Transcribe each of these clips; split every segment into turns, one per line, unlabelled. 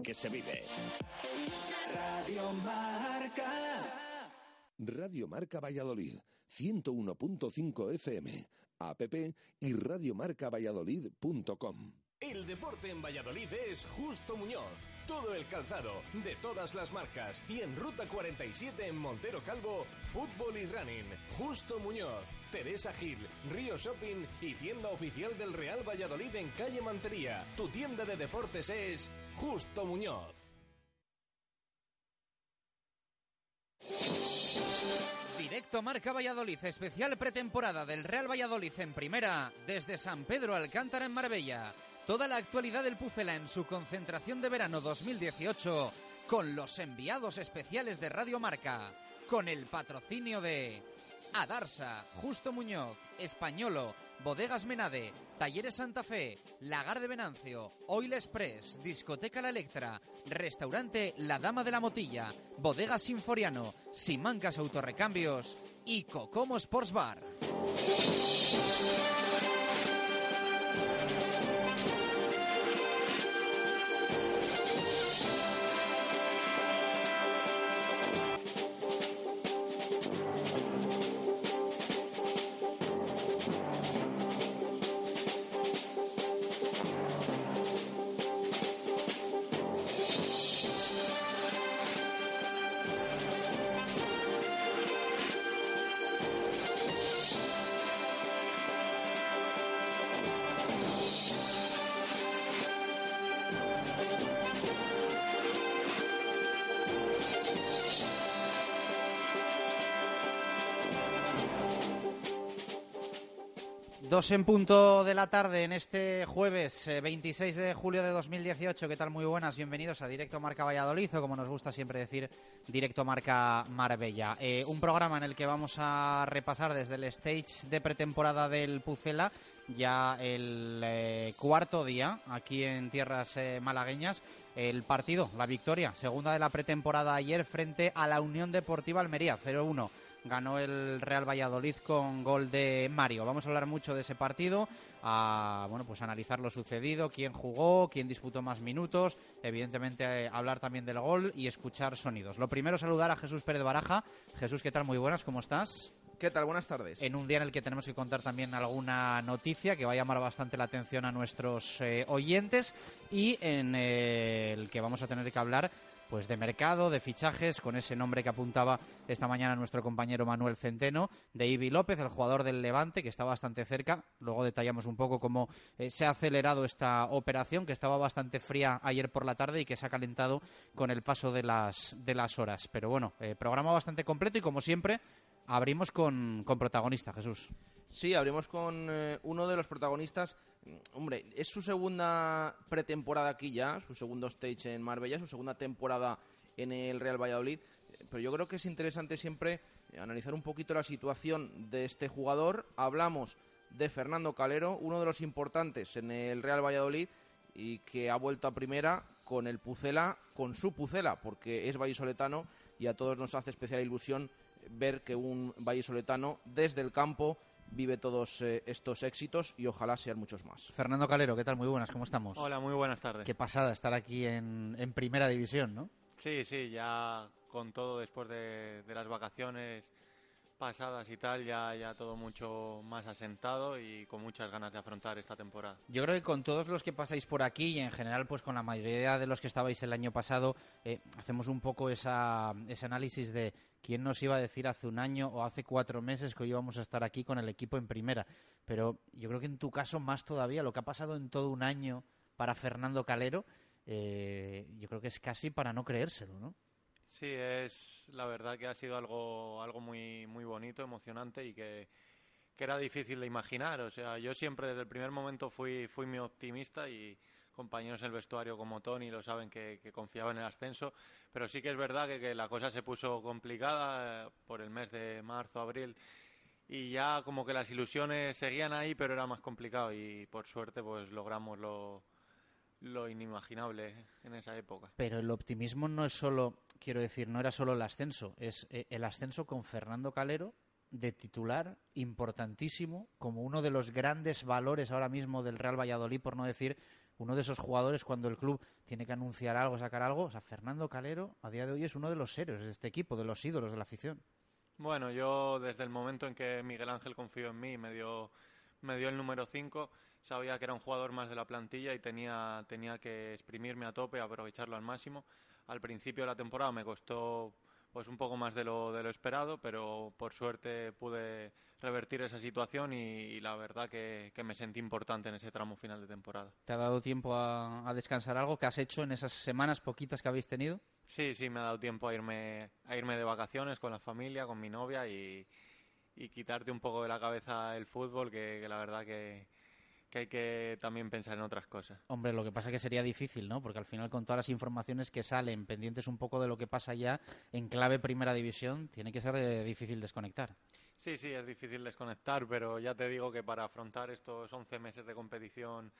que se vive.
Radio Marca.
Radio Marca Valladolid, 101.5 FM, app y radiomarcavalladolid.com.
El deporte en Valladolid es Justo Muñoz. Todo el calzado, de todas las marcas. Y en Ruta 47 en Montero Calvo, fútbol y running. Justo Muñoz, Teresa Gil, Río Shopping y tienda oficial del Real Valladolid en calle Mantería. Tu tienda de deportes es Justo Muñoz.
Directo Marca Valladolid, especial pretemporada del Real Valladolid en primera, desde San Pedro Alcántara en Marbella. Toda la actualidad del Pucela en su concentración de verano 2018 con los enviados especiales de Radio Marca, con el patrocinio de Adarsa, Justo Muñoz, Españolo, Bodegas Menade, Talleres Santa Fe, Lagar de Venancio, Oil Express, Discoteca La Electra, Restaurante La Dama de la Motilla, Bodegas Sinforiano, Simancas Autorrecambios y Cocomo Sports Bar. 2 en punto de la tarde en este jueves 26 eh, de julio de 2018. ¿Qué tal? Muy buenas, bienvenidos a Directo Marca Valladolid, o como nos gusta siempre decir, Directo Marca Marbella. Eh, un programa en el que vamos a repasar desde el stage de pretemporada del Pucela, ya el eh, cuarto día aquí en tierras malagueñas, el partido, la victoria, segunda de la pretemporada ayer frente a la Unión Deportiva Almería, 0-1 ganó el Real Valladolid con gol de Mario. Vamos a hablar mucho de ese partido, a bueno, pues analizar lo sucedido, quién jugó, quién disputó más minutos, evidentemente eh, hablar también del gol y escuchar sonidos. Lo primero saludar a Jesús Pérez Baraja. Jesús, ¿qué tal? Muy buenas, ¿cómo estás?
¿Qué tal? Buenas tardes.
En un día en el que tenemos que contar también alguna noticia que va a llamar bastante la atención a nuestros eh, oyentes y en eh, el que vamos a tener que hablar pues de mercado, de fichajes, con ese nombre que apuntaba esta mañana nuestro compañero Manuel Centeno, de Ibi López, el jugador del Levante, que está bastante cerca. Luego detallamos un poco cómo eh, se ha acelerado esta operación, que estaba bastante fría ayer por la tarde y que se ha calentado con el paso de las, de las horas. Pero bueno, eh, programa bastante completo y como siempre, abrimos con, con protagonista, Jesús.
Sí, abrimos con eh, uno de los protagonistas. Hombre, es su segunda pretemporada aquí ya, su segundo stage en Marbella, su segunda temporada en el Real Valladolid. Pero yo creo que es interesante siempre eh, analizar un poquito la situación de este jugador. Hablamos de Fernando Calero, uno de los importantes en el Real Valladolid y que ha vuelto a primera con el Pucela, con su Pucela, porque es vallisoletano y a todos nos hace especial ilusión ver que un vallisoletano desde el campo vive todos eh, estos éxitos y ojalá sean muchos más.
Fernando Calero, ¿qué tal? Muy buenas, ¿cómo estamos?
Hola, muy buenas tardes.
Qué pasada estar aquí en, en primera división, ¿no?
Sí, sí, ya con todo después de, de las vacaciones pasadas y tal, ya, ya todo mucho más asentado y con muchas ganas de afrontar esta temporada.
Yo creo que con todos los que pasáis por aquí y en general pues con la mayoría de los que estabais el año pasado, eh, hacemos un poco esa, ese análisis de quién nos iba a decir hace un año o hace cuatro meses que hoy íbamos a estar aquí con el equipo en primera. Pero yo creo que en tu caso más todavía, lo que ha pasado en todo un año para Fernando Calero, eh, yo creo que es casi para no creérselo, ¿no?
Sí, es la verdad que ha sido algo, algo muy, muy bonito, emocionante y que, que era difícil de imaginar. O sea, yo siempre desde el primer momento fui, fui muy optimista y compañeros en el vestuario como Tony lo saben que, que confiaba en el ascenso, pero sí que es verdad que, que la cosa se puso complicada eh, por el mes de marzo, abril y ya como que las ilusiones seguían ahí, pero era más complicado y por suerte pues logramos lo, lo inimaginable en esa época.
Pero el optimismo no es solo, quiero decir, no era solo el ascenso, es eh, el ascenso con Fernando Calero de titular importantísimo, como uno de los grandes valores ahora mismo del Real Valladolid, por no decir uno de esos jugadores cuando el club tiene que anunciar algo, sacar algo. O sea, Fernando Calero a día de hoy es uno de los serios de este equipo, de los ídolos de la afición.
Bueno, yo desde el momento en que Miguel Ángel confió en mí y me dio, me dio el número 5, sabía que era un jugador más de la plantilla y tenía, tenía que exprimirme a tope, aprovecharlo al máximo. Al principio de la temporada me costó pues un poco más de lo, de lo esperado, pero por suerte pude revertir esa situación y, y la verdad que, que, me sentí importante en ese tramo final de temporada.
¿Te ha dado tiempo a, a, descansar algo que has hecho en esas semanas poquitas que habéis tenido?
Sí, sí, me ha dado tiempo a irme, a irme de vacaciones con la familia, con mi novia y, y quitarte un poco de la cabeza el fútbol, que, que la verdad que, que hay que también pensar en otras cosas.
Hombre, lo que pasa es que sería difícil, ¿no? Porque al final con todas las informaciones que salen, pendientes un poco de lo que pasa ya en clave primera división, tiene que ser eh, difícil desconectar.
Sí, sí, es difícil desconectar, pero ya te digo que para afrontar estos 11 meses de competición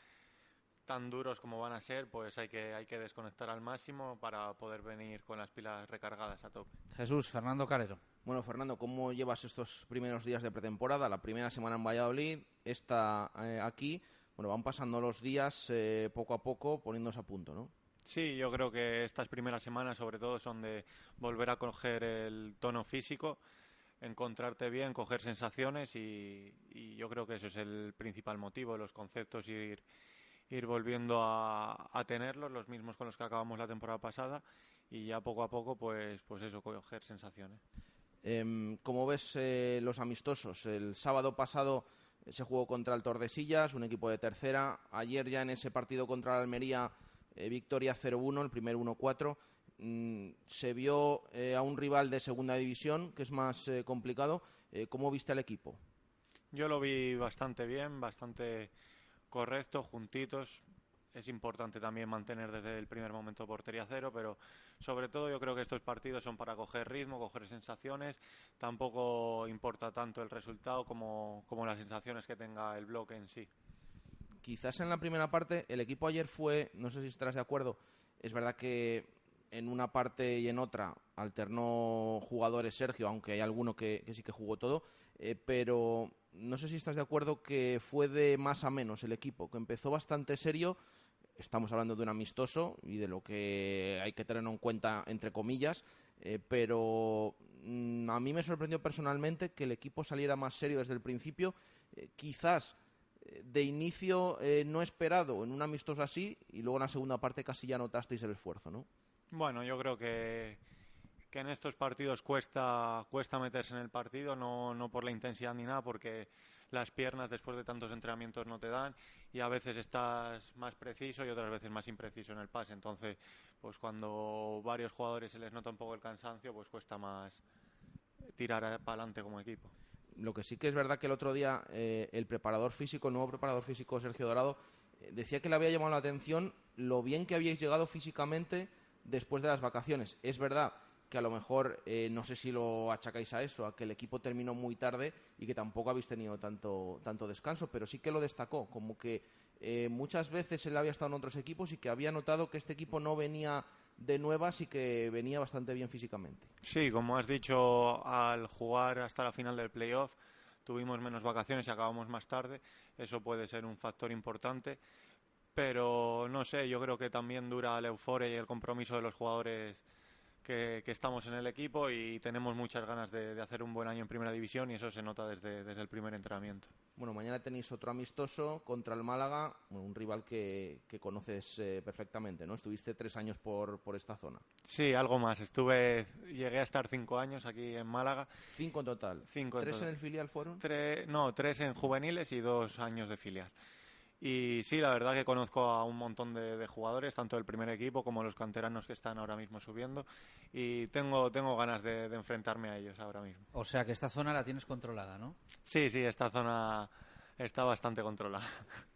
tan duros como van a ser, pues hay que, hay que desconectar al máximo para poder venir con las pilas recargadas a tope.
Jesús, Fernando Calero.
Bueno, Fernando, ¿cómo llevas estos primeros días de pretemporada? La primera semana en Valladolid, esta eh, aquí. Bueno, van pasando los días eh, poco a poco poniéndose a punto, ¿no?
Sí, yo creo que estas primeras semanas sobre todo son de volver a coger el tono físico, encontrarte bien, coger sensaciones y, y yo creo que eso es el principal motivo, los conceptos ir ir volviendo a, a, tenerlos, los mismos con los que acabamos la temporada pasada, y ya poco a poco, pues, pues eso, coger sensaciones.
Eh, ¿Cómo ves eh, los amistosos? El sábado pasado se jugó contra el Tordesillas, un equipo de tercera. Ayer ya en ese partido contra la Almería, eh, victoria 0-1, el primer 1-4. Mm, se vio eh, a un rival de segunda división, que es más eh, complicado. ¿Cómo viste al equipo?
Yo lo vi bastante bien, bastante correcto, juntitos. Es importante también mantener desde el primer momento portería cero, pero sobre todo yo creo que estos partidos son para coger ritmo, coger sensaciones. Tampoco importa tanto el resultado como, como las sensaciones que tenga el bloque en sí.
Quizás en la primera parte el equipo ayer fue, no sé si estarás de acuerdo, es verdad que en una parte y en otra alternó jugadores Sergio, aunque hay alguno que, que sí que jugó todo, eh, pero no sé si estás de acuerdo que fue de más a menos el equipo, que empezó bastante serio. Estamos hablando de un amistoso y de lo que hay que tener en cuenta, entre comillas, eh, pero mmm, a mí me sorprendió personalmente que el equipo saliera más serio desde el principio. Eh, quizás eh, de inicio no esperado en un amistoso así y luego en la segunda parte casi ya notasteis el esfuerzo, ¿no?
Bueno, yo creo que, que en estos partidos cuesta, cuesta meterse en el partido, no, no por la intensidad ni nada, porque las piernas después de tantos entrenamientos no te dan y a veces estás más preciso y otras veces más impreciso en el pase. Entonces, pues cuando varios jugadores se les nota un poco el cansancio, pues cuesta más tirar para adelante como equipo.
Lo que sí que es verdad que el otro día eh, el preparador físico, el nuevo preparador físico Sergio Dorado, eh, decía que le había llamado la atención lo bien que habíais llegado físicamente después de las vacaciones. Es verdad que a lo mejor eh, no sé si lo achacáis a eso, a que el equipo terminó muy tarde y que tampoco habéis tenido tanto, tanto descanso, pero sí que lo destacó, como que eh, muchas veces él había estado en otros equipos y que había notado que este equipo no venía de nuevas y que venía bastante bien físicamente.
Sí, como has dicho, al jugar hasta la final del playoff tuvimos menos vacaciones y acabamos más tarde, eso puede ser un factor importante pero no sé, yo creo que también dura la euforia y el compromiso de los jugadores que, que, estamos en el equipo y tenemos muchas ganas de, de, hacer un buen año en primera división y eso se nota desde, desde el primer entrenamiento.
Bueno, mañana tenéis otro amistoso contra el Málaga, un rival que, que conoces eh, perfectamente, ¿no? Estuviste tres años por, por esta zona.
Sí, algo más. Estuve, llegué a estar cinco años aquí en Málaga.
Cinco en total.
Cinco
¿Tres
en, total.
en el filial fueron?
Tres, no, tres en juveniles y dos años de filial. Y sí, la verdad que conozco a un montón de, de, jugadores, tanto del primer equipo como los canteranos que están ahora mismo subiendo. Y tengo, tengo ganas de, de, enfrentarme a ellos ahora mismo.
O sea que esta zona la tienes controlada, ¿no?
Sí, sí, esta zona está bastante controlada.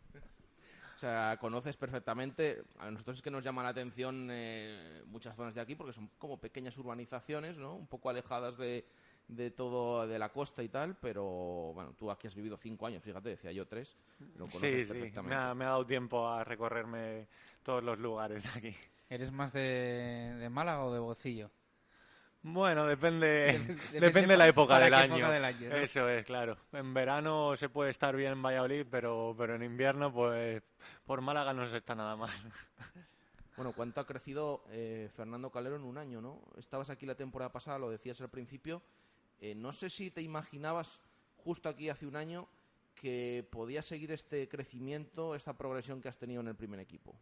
O sea, conoces perfectamente. A nosotros es que nos llama la atención eh, muchas zonas de aquí porque son como pequeñas urbanizaciones, ¿no? Un poco alejadas de, de todo, de la costa y tal, pero bueno, tú aquí has vivido cinco años, fíjate, decía yo tres. Lo conoces
Sí, sí,
perfectamente.
me ha, me ha dado tiempo a recorrerme todos los lugares de aquí.
¿Eres más de, de Málaga o de Bocillo?
Bueno, depende,
Depende
depende de la época del año.
época del año, ¿no?
Eso es, claro. En verano se puede estar bien en Valladolid, pero, pero en invierno, pues por Málaga no se está nada mal.
Bueno, ¿cuánto ha crecido eh, Fernando Calero en un año, no? Estabas aquí la temporada pasada, lo decías al principio. Eh, no sé si te imaginabas justo aquí hace un año que podías seguir este crecimiento, esta progresión que has tenido en el primer equipo.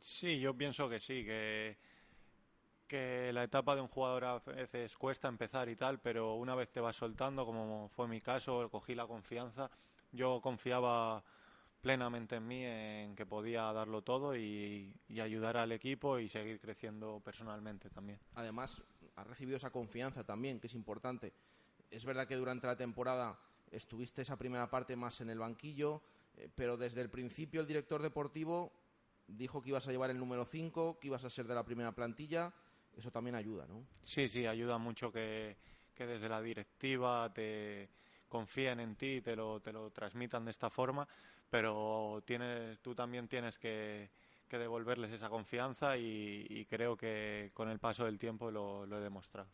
Sí, yo pienso que sí, que, que la etapa de un jugador a veces cuesta empezar y tal, pero una vez te vas soltando, como fue mi caso, cogí la confianza, yo confiaba plenamente en mí, en que podía darlo todo y, y ayudar al equipo y seguir creciendo personalmente también.
Además, has recibido esa confianza también, que es importante. Es verdad que durante la temporada estuviste esa primera parte más en el banquillo, eh, pero desde el principio el director deportivo dijo que ibas a llevar el número 5, que ibas a ser de la primera plantilla. Eso también ayuda, ¿no?
Sí, sí, ayuda mucho que, desde la directiva te confíen en ti te lo, te lo transmitan de esta forma, pero tienes, tú también tienes que, devolverles esa confianza y, y creo que con el paso del tiempo lo, lo he demostrado.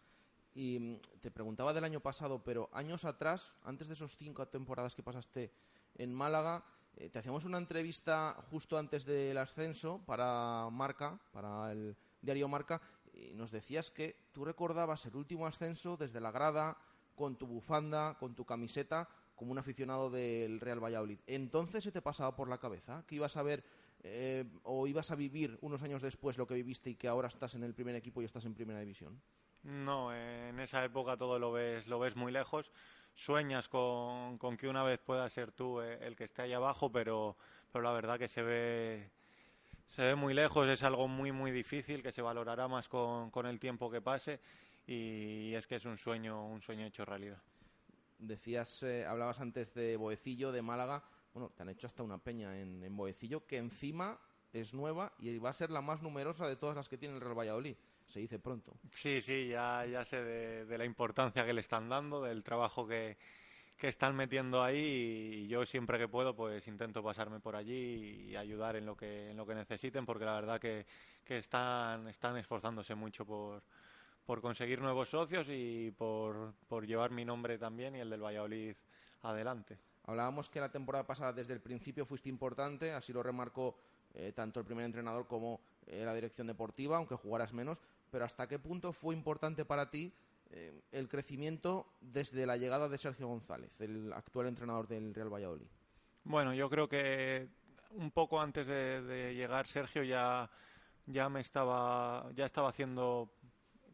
Y mm, te preguntaba del año pasado, pero años atrás, antes de esos cinco temporadas que pasaste en Málaga, eh, te hacíamos una entrevista justo antes del ascenso para Marca, para el diario Marca, y nos decías que tú recordabas el último ascenso desde la grada, con tu bufanda, con tu camiseta, como un aficionado del Real Valladolid. Entonces se te pasaba por la cabeza que ibas a ver eh, o ibas a vivir unos años después lo que viviste y que ahora estás en el primer equipo y estás en primera división.
No, en esa época todo lo ves, lo ves muy lejos. Sueñas con, con que una vez puedas ser tú eh, el que esté ahí abajo, pero, pero la verdad que se ve, se ve muy lejos, es algo muy, muy difícil que se valorará más con, con el tiempo que pase y es que es un sueño, un sueño hecho realidad.
Decías, eh, hablabas antes de Boecillo, de Málaga. Bueno, te han hecho hasta una peña en, en Boecillo que encima es nueva y va a ser la más numerosa de todas las que tiene el Real Valladolid. Se dice pronto.
Sí, sí, ya, ya sé de, de la importancia que le están dando, del trabajo que, que están metiendo ahí y yo siempre que puedo pues intento pasarme por allí y ayudar en lo que, en lo que necesiten porque la verdad que, que están, están esforzándose mucho por, por conseguir nuevos socios y por, por llevar mi nombre también y el del Valladolid adelante.
Hablábamos que la temporada pasada desde el principio fuiste importante, así lo remarcó eh, tanto el primer entrenador como eh, la dirección deportiva, aunque jugaras menos, pero ¿hasta qué punto fue importante para ti eh, el crecimiento desde la llegada de Sergio González, el actual entrenador del Real Valladolid?
Bueno, yo creo que un poco antes de, llegar Sergio ya, ya me estaba, ya estaba haciendo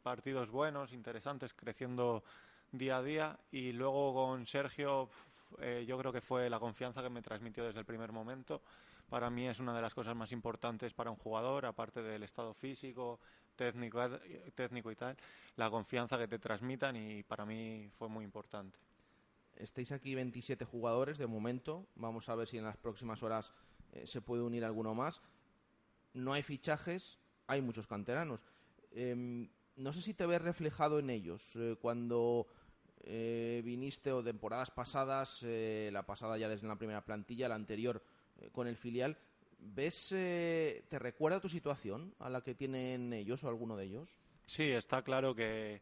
partidos buenos, interesantes, creciendo día a día y luego con Sergio eh, yo creo que fue la confianza que me transmitió desde el primer momento. Para mí es una de las cosas más importantes para un jugador, aparte del estado físico, técnico, técnico y tal, la confianza que te transmitan y para mí fue muy importante.
Estáis aquí 27 jugadores de momento. Vamos a ver si en las próximas horas eh, se puede unir alguno más. No hay fichajes, hay muchos canteranos. Eh, no sé si te ves reflejado en ellos eh, cuando eh, viniste o temporadas pasadas, eh, la pasada ya desde la primera plantilla, la anterior eh, con el filial. ¿Ves, eh, te recuerda tu situación a la que tienen ellos o alguno de ellos?
Sí, está claro que,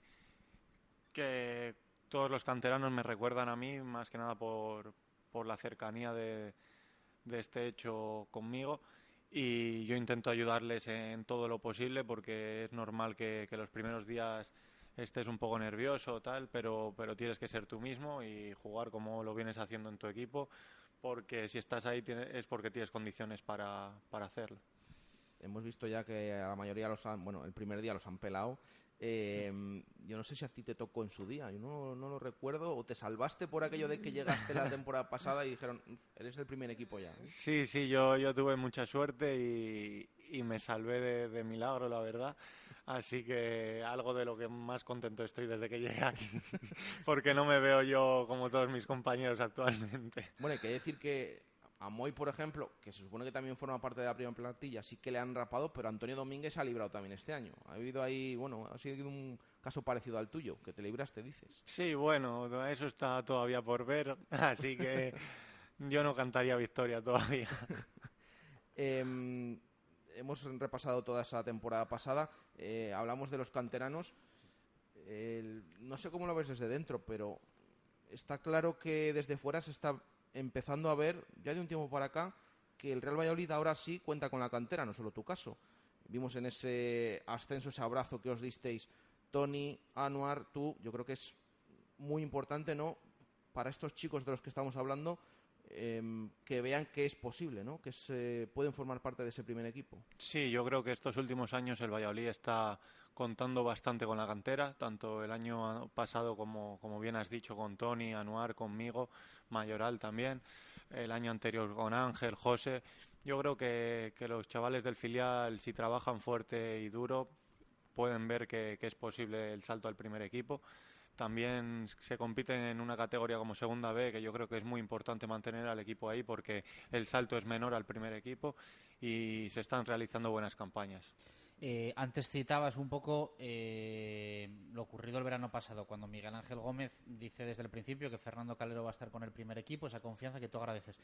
que todos los canteranos me recuerdan a mí, más que nada por, por la cercanía de, de este hecho conmigo y yo intento ayudarles en todo lo posible porque es normal que, que los primeros días estés un poco nervioso tal, pero, pero tienes que ser tú mismo y jugar como lo vienes haciendo en tu equipo porque si estás ahí es porque tienes condiciones para, para hacerlo.
Hemos visto ya que a la mayoría los han, bueno, el primer día los han pelado. Eh, yo no sé si a ti te tocó en su día, yo no, no lo recuerdo, o te salvaste por aquello de que llegaste la temporada pasada y dijeron, eres el primer equipo ya. ¿eh?".
Sí, sí, yo, yo tuve mucha suerte y, y me salvé de, de milagro, la verdad. Así que algo de lo que más contento estoy desde que llegué aquí, porque no me veo yo como todos mis compañeros actualmente.
Bueno, hay que decir que a Moy, por ejemplo, que se supone que también forma parte de la primera plantilla, sí que le han rapado, pero Antonio Domínguez se ha librado también este año. Ha habido ahí, bueno, ha sido un caso parecido al tuyo, que te libraste, dices.
Sí, bueno, eso está todavía por ver, así que yo no cantaría victoria todavía.
Em, hemos repasado toda esa temporada pasada, eh, hablamos de los canteranos. no sé cómo lo ves desde dentro, pero está claro que desde fuera se está empezando a ver, ya de un tiempo para acá, que el Real Valladolid ahora sí cuenta con la cantera, no solo tu caso. Vimos en ese ascenso, ese abrazo que os disteis, Tony, Anuar, tú, yo creo que es muy importante, ¿no? Para estos chicos de los que estamos hablando, em, que vean que es posible, ¿no? Que se pueden formar parte de ese primer equipo.
Sí, yo creo que estos últimos años el Valladolid está contando bastante con la cantera, tanto el año pasado como, como bien has dicho, con Tony, Anuar, conmigo, Mayoral también, el año anterior con Ángel, José. Yo creo que, que los chavales del filial, si trabajan fuerte y duro, pueden ver que, que es posible el salto al primer equipo. También se compiten en una categoría como Segunda B, que yo creo que es muy importante mantener al equipo ahí porque el salto es menor al primer equipo y se están realizando buenas campañas.
Eh, antes citabas un poco eh, lo ocurrido el verano pasado, cuando Miguel Ángel Gómez dice desde el principio que Fernando Calero va a estar con el primer equipo, esa confianza que tú agradeces.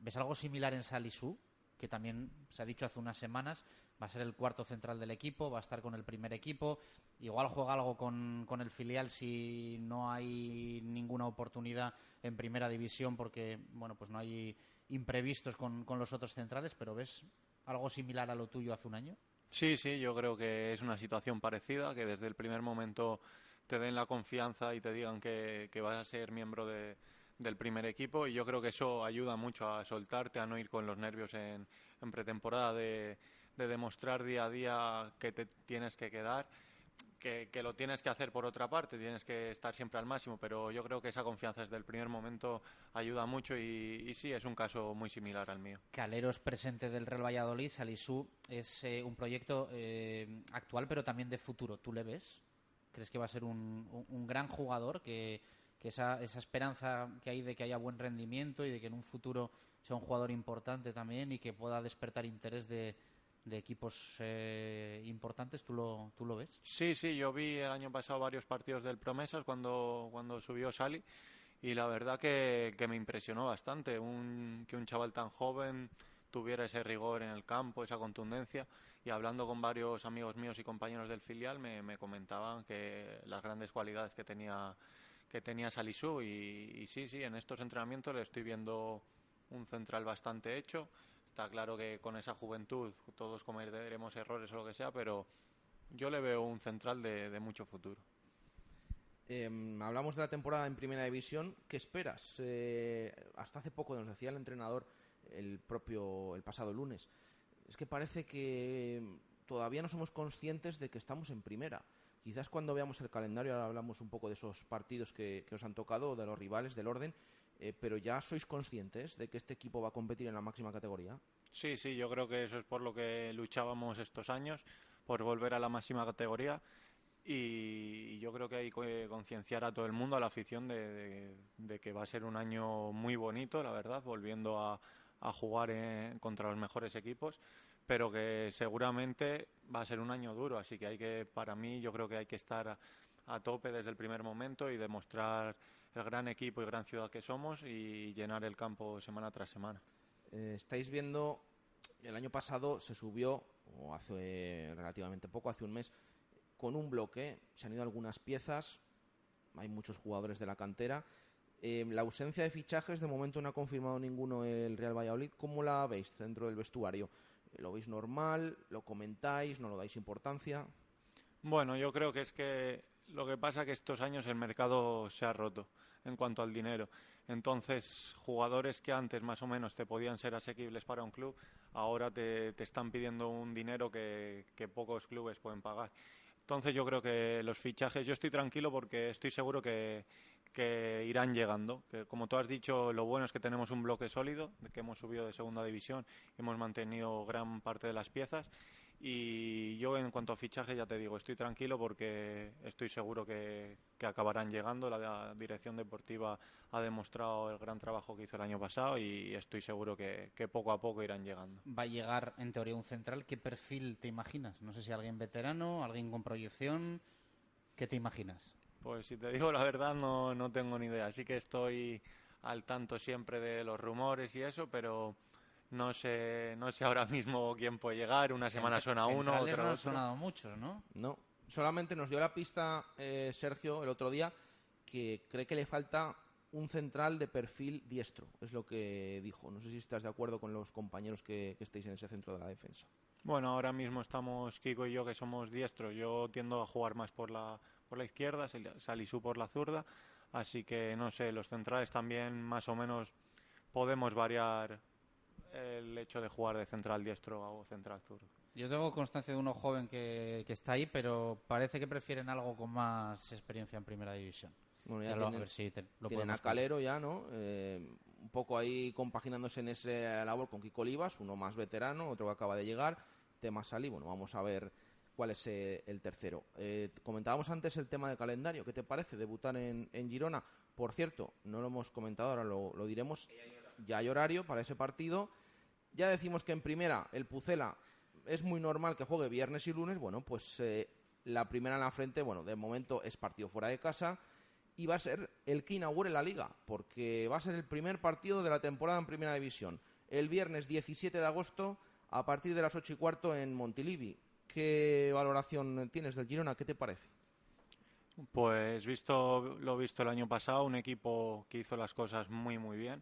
¿Ves algo similar en Salisú? Que también se ha dicho hace unas semanas, va a ser el cuarto central del equipo, va a estar con el primer equipo. Igual juega algo con, con el filial si no hay ninguna oportunidad en primera división, porque bueno, pues no hay imprevistos con, con los otros centrales, pero ¿ves algo similar a lo tuyo hace un año?
Sí, sí, yo creo que es una situación parecida, que desde el primer momento te den la confianza y te digan que, vas a ser miembro del primer equipo y yo creo que eso ayuda mucho a soltarte, a no ir con los nervios en, pretemporada, de demostrar día a día que te tienes que quedar que, lo tienes que hacer por otra parte, tienes que estar siempre al máximo, pero yo creo que esa confianza desde el primer momento ayuda mucho y, sí, es un caso muy similar al mío.
Caleros presente del Real Valladolid, Salisú, es eh, un proyecto eh, actual pero también de futuro. ¿Tú le ves? ¿Crees que va a ser un, un, gran jugador? Que, que esa, esa esperanza que hay de que haya buen rendimiento y de que en un futuro sea un jugador importante también y que pueda despertar interés de, de equipos eh, importantes, ¿tú lo, ¿tú lo ves?
Sí, sí, yo vi el año pasado varios partidos del Promesas cuando, cuando subió Sali y la verdad que, me impresionó bastante un, que un chaval tan joven tuviera ese rigor en el campo, esa contundencia y hablando con varios amigos míos y compañeros del filial me, me comentaban que las grandes cualidades que tenía que tenía Salisú y, y sí, sí, en estos entrenamientos le estoy viendo un central bastante hecho Está claro que con esa juventud todos cometeremos errores o lo que sea, pero yo le veo un central de, mucho futuro.
Em, hablamos de la temporada en Primera División. ¿Qué esperas? Eh, hasta hace poco nos decía el entrenador el propio el pasado lunes. Es que parece que todavía no somos conscientes de que estamos en Primera. Quizás cuando veamos el calendario, ahora hablamos un poco de esos partidos que, os han tocado, de los rivales, del orden, eh, pero ya sois conscientes de que este equipo va a competir en la máxima categoría.
Sí, sí, yo creo que eso es por lo que luchábamos estos años, por volver a la máxima categoría. Y yo creo que hay que concienciar a todo el mundo, a la afición, de, que va a ser un año muy bonito, la verdad, volviendo a, jugar contra los mejores equipos, pero que seguramente va a ser un año duro. Así que hay que, para mí, yo creo que hay que estar a tope desde el primer momento y demostrar el gran equipo y gran ciudad que somos y llenar el campo semana tras semana.
Eh, estáis viendo, el año pasado se subió, o hace relativamente poco, hace un mes, con un bloque, se han ido algunas piezas, hay muchos jugadores de la cantera. Eh, la ausencia de fichajes, de momento no ha confirmado ninguno el Real Valladolid. ¿Cómo la veis dentro del vestuario? ¿Lo veis normal? ¿Lo comentáis? ¿No lo dais importancia?
Bueno, yo creo que es que lo que pasa es que estos años el mercado se ha roto en cuanto al dinero. Entonces, jugadores que antes más o menos te podían ser asequibles para un club, ahora te, están pidiendo un dinero que, pocos clubes pueden pagar. Entonces, yo creo que los fichajes, yo estoy tranquilo porque estoy seguro que, que irán llegando. Que, como tú has dicho, lo bueno es que tenemos un bloque sólido, que hemos subido de segunda división, hemos mantenido gran parte de las piezas Y yo en cuanto a fichaje ya te digo, estoy tranquilo porque estoy seguro que, que acabarán llegando. La, dirección deportiva ha demostrado el gran trabajo que hizo el año pasado y estoy seguro que, que, poco a poco irán llegando.
Va a llegar en teoría un central. ¿Qué perfil te imaginas? No sé si alguien veterano, alguien con proyección. ¿Qué te imaginas?
Pues si te digo la verdad no, no tengo ni idea. Así que estoy al tanto siempre de los rumores y eso, pero no sé, no sé ahora mismo quién puede llegar. Una semana suena uno, otra
no
han
sonado muchos, ¿no?
No. Solamente nos dio la pista eh, Sergio el otro día que cree que le falta un central de perfil diestro. Es lo que dijo. No sé si estás de acuerdo con los compañeros que, que estéis en ese centro de la defensa.
Bueno, ahora mismo estamos Kiko y yo que somos diestros. Yo tiendo a jugar más por la, por la izquierda, Salisu por la zurda. Así que no sé, los centrales también más o menos podemos variar el hecho de jugar de central diestro o central zurdo.
Yo tengo constancia de uno joven que, que, está ahí, pero parece que prefieren algo con más experiencia en primera división.
Bueno, ya, tienen, ver si te, lo tienen a Calero ya, ¿no? Eh, un poco ahí compaginándose en ese labor con Kiko Olivas, uno más veterano, otro que acaba de llegar, tema Sali. Bueno, vamos a ver cuál es eh, el tercero. Eh, comentábamos antes el tema del calendario. ¿Qué te parece debutar en, en Girona? Por cierto, no lo hemos comentado, ahora lo, lo diremos ya hay horario para ese partido. Ya decimos que en primera el Pucela es muy normal que juegue viernes y lunes. Bueno, pues eh, la primera en la frente, bueno, de momento es partido fuera de casa y va a ser el que inaugure la liga, porque va a ser el primer partido de la temporada en primera división. El viernes 17 de agosto a partir de las 8 y cuarto en Montilivi. ¿Qué valoración tienes del Girona? ¿Qué te parece?
Pues visto lo visto el año pasado, un equipo que hizo las cosas muy muy bien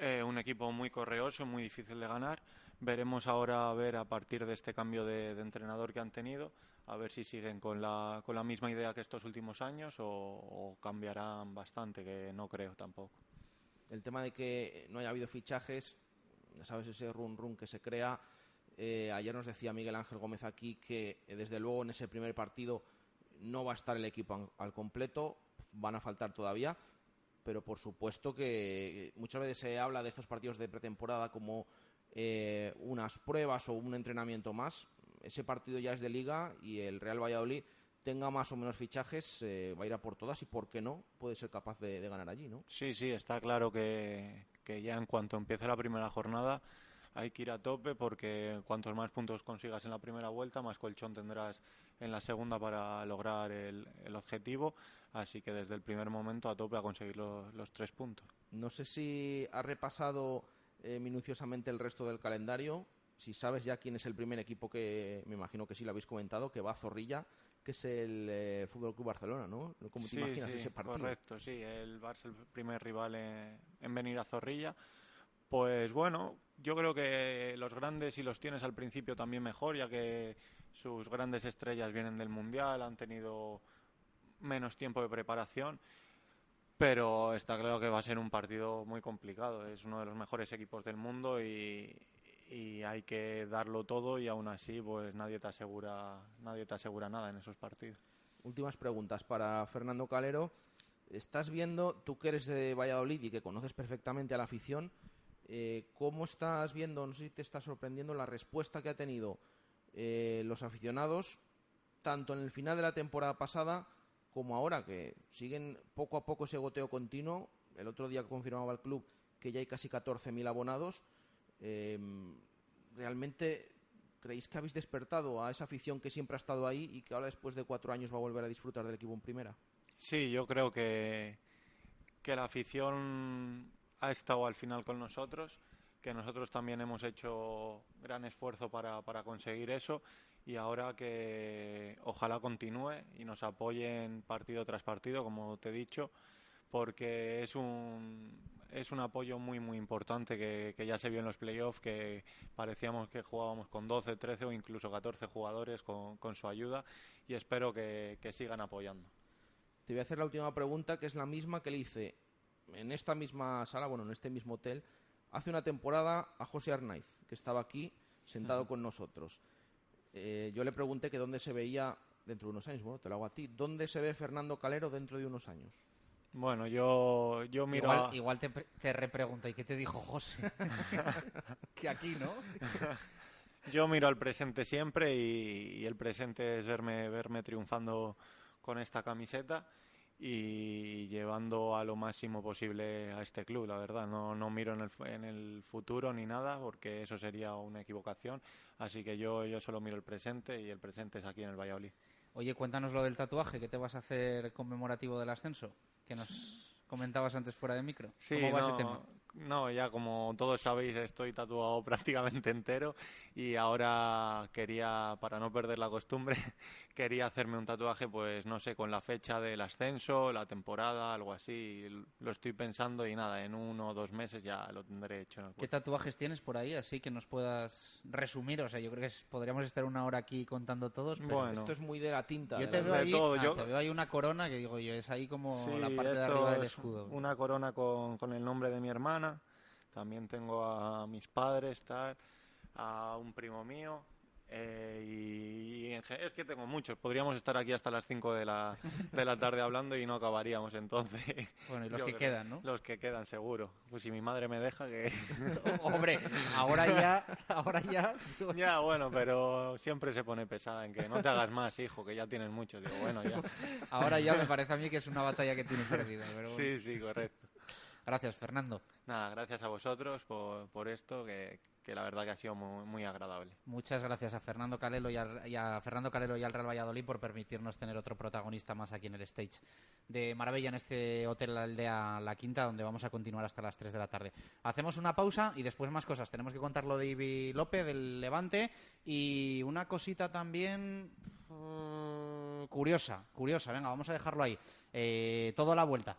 eh, un equipo muy correoso, muy difícil de ganar. Veremos ahora a ver a partir de este cambio de, de, entrenador que han tenido, a ver si siguen con la, con la misma idea que estos últimos años o, o, cambiarán bastante, que no creo tampoco.
El tema de que no haya habido fichajes, sabes ese run run que se crea. Eh, ayer nos decía Miguel Ángel Gómez aquí que eh, desde luego en ese primer partido no va a estar el equipo al completo, van a faltar todavía pero por supuesto que muchas veces se habla de estos partidos de pretemporada como eh, unas pruebas o un entrenamiento más. Ese partido ya es de liga y el Real Valladolid tenga más o menos fichajes, eh, va a ir a por todas y, ¿por qué no? Puede ser capaz de, de ganar allí, ¿no?
Sí, sí, está claro que, que ya en cuanto empiece la primera jornada hay que ir a tope porque cuantos más puntos consigas en la primera vuelta, más colchón tendrás en la segunda para lograr el, el objetivo. Así que desde el primer momento a tope a conseguir los, los tres puntos.
No sé si ha repasado eh, minuciosamente el resto del calendario. Si sabes ya quién es el primer equipo que, me imagino que sí lo habéis comentado, que va a Zorrilla, que es el eh, Fútbol Club Barcelona, ¿no? ¿Cómo te
sí,
imaginas
sí,
ese partido?
Correcto, sí. El Barça el primer rival en, en venir a Zorrilla. Pues bueno, yo creo que los grandes, si los tienes al principio, también mejor, ya que sus grandes estrellas vienen del Mundial, han tenido menos tiempo de preparación, pero está claro que va a ser un partido muy complicado. Es uno de los mejores equipos del mundo y, hay que darlo todo y aún así pues nadie te asegura nadie te asegura nada en esos partidos.
Últimas preguntas para Fernando Calero. Estás viendo, tú que eres de Valladolid y que conoces perfectamente a la afición, eh, ¿cómo estás viendo, no sé si te está sorprendiendo la respuesta que ha tenido eh, los aficionados, tanto en el final de la temporada pasada como ahora, que siguen poco a poco ese goteo continuo? El otro día confirmaba el club que ya hay casi 14.000 abonados. Eh, ¿Realmente creéis que habéis despertado a esa afición que siempre ha estado ahí y que ahora después de cuatro años va a volver a disfrutar del equipo en primera?
Sí, yo creo que, que la afición ha estado al final con nosotros, que nosotros también hemos hecho gran esfuerzo para, para conseguir eso y ahora que ojalá continúe y nos apoyen partido tras partido, como te he dicho, porque es un, es un apoyo muy muy importante que, que ya se vio en los playoffs, que parecíamos que jugábamos con 12, 13 o incluso 14 jugadores con, con su ayuda y espero que, que sigan apoyando.
Te voy a hacer la última pregunta, que es la misma que le hice en esta misma sala, bueno, en este mismo hotel, hace una temporada a José Arnaiz, que estaba aquí sentado con nosotros. Eh, yo le pregunté que dónde se veía dentro de unos años. Bueno, te lo hago a ti. ¿Dónde se ve Fernando Calero dentro de unos años?
Bueno, yo, yo miro.
Igual,
a...
igual te, te repregunta, ¿y qué te dijo José? que aquí, ¿no?
yo miro al presente siempre y, y el presente es verme, verme triunfando con esta camiseta y llevando a lo máximo posible a este club, la verdad. No, no miro en el, en el futuro ni nada porque eso sería una equivocación. Así que yo, yo solo miro el presente y el presente es aquí en el Valladolid.
Oye, cuéntanos lo del tatuaje, ¿qué te vas a hacer conmemorativo del ascenso? Que nos comentabas antes fuera de micro.
Sí,
¿Cómo va
no,
ese tema?
no, ya como todos sabéis estoy tatuado prácticamente entero y ahora quería, para no perder la costumbre, quería hacerme un tatuaje, pues no sé, con la fecha del ascenso, la temporada, algo así. Lo estoy pensando y nada, en uno o dos meses ya lo tendré hecho. En el
¿Qué tatuajes tienes por ahí? Así que nos puedas resumir. O sea, yo creo que es- podríamos estar una hora aquí contando todos. Pero
Bueno.
Esto es muy de la tinta.
yo
de
te
la
veo,
de
ahí,
todo,
ah,
yo-
te veo ahí una corona que digo yo, es ahí como
Sí,
la parte de arriba del
es
escudo.
Una corona con, con el nombre de mi hermana. También tengo a mis padres, tal, a un primo mío. Eh, y, es que tengo muchos. Podríamos estar aquí hasta las 5 de la, de la tarde hablando y no acabaríamos. Entonces,
Bueno, y los
yo
que
creo-
quedan, ¿no?
Los que quedan, seguro. Pues si mi madre me deja, que.
Hombre, ahora ya, ahora ya.
ya, bueno, pero siempre se pone pesada en que no te hagas más, hijo, que ya tienes mucho. Digo, bueno, ya.
Ahora ya me parece a mí que es una batalla que tiene perdida. Pero bueno.
Sí, sí, correcto.
Gracias, Fernando.
Nada, gracias a vosotros por, por esto, que, que la verdad que ha sido muy, agradable.
Muchas gracias a Fernando Calelo y, a Fernando Calelo y al Real Valladolid por permitirnos tener otro protagonista más aquí en el stage de Marbella en este hotel Aldea La Quinta donde vamos a continuar hasta las 3 de la tarde. Hacemos una pausa y después más cosas. Tenemos que contar lo de Ibi López del Levante y una cosita también eh, curiosa, curiosa. Venga, vamos a dejarlo ahí. Eh, todo a la vuelta.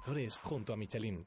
Traductores junto a Michelin.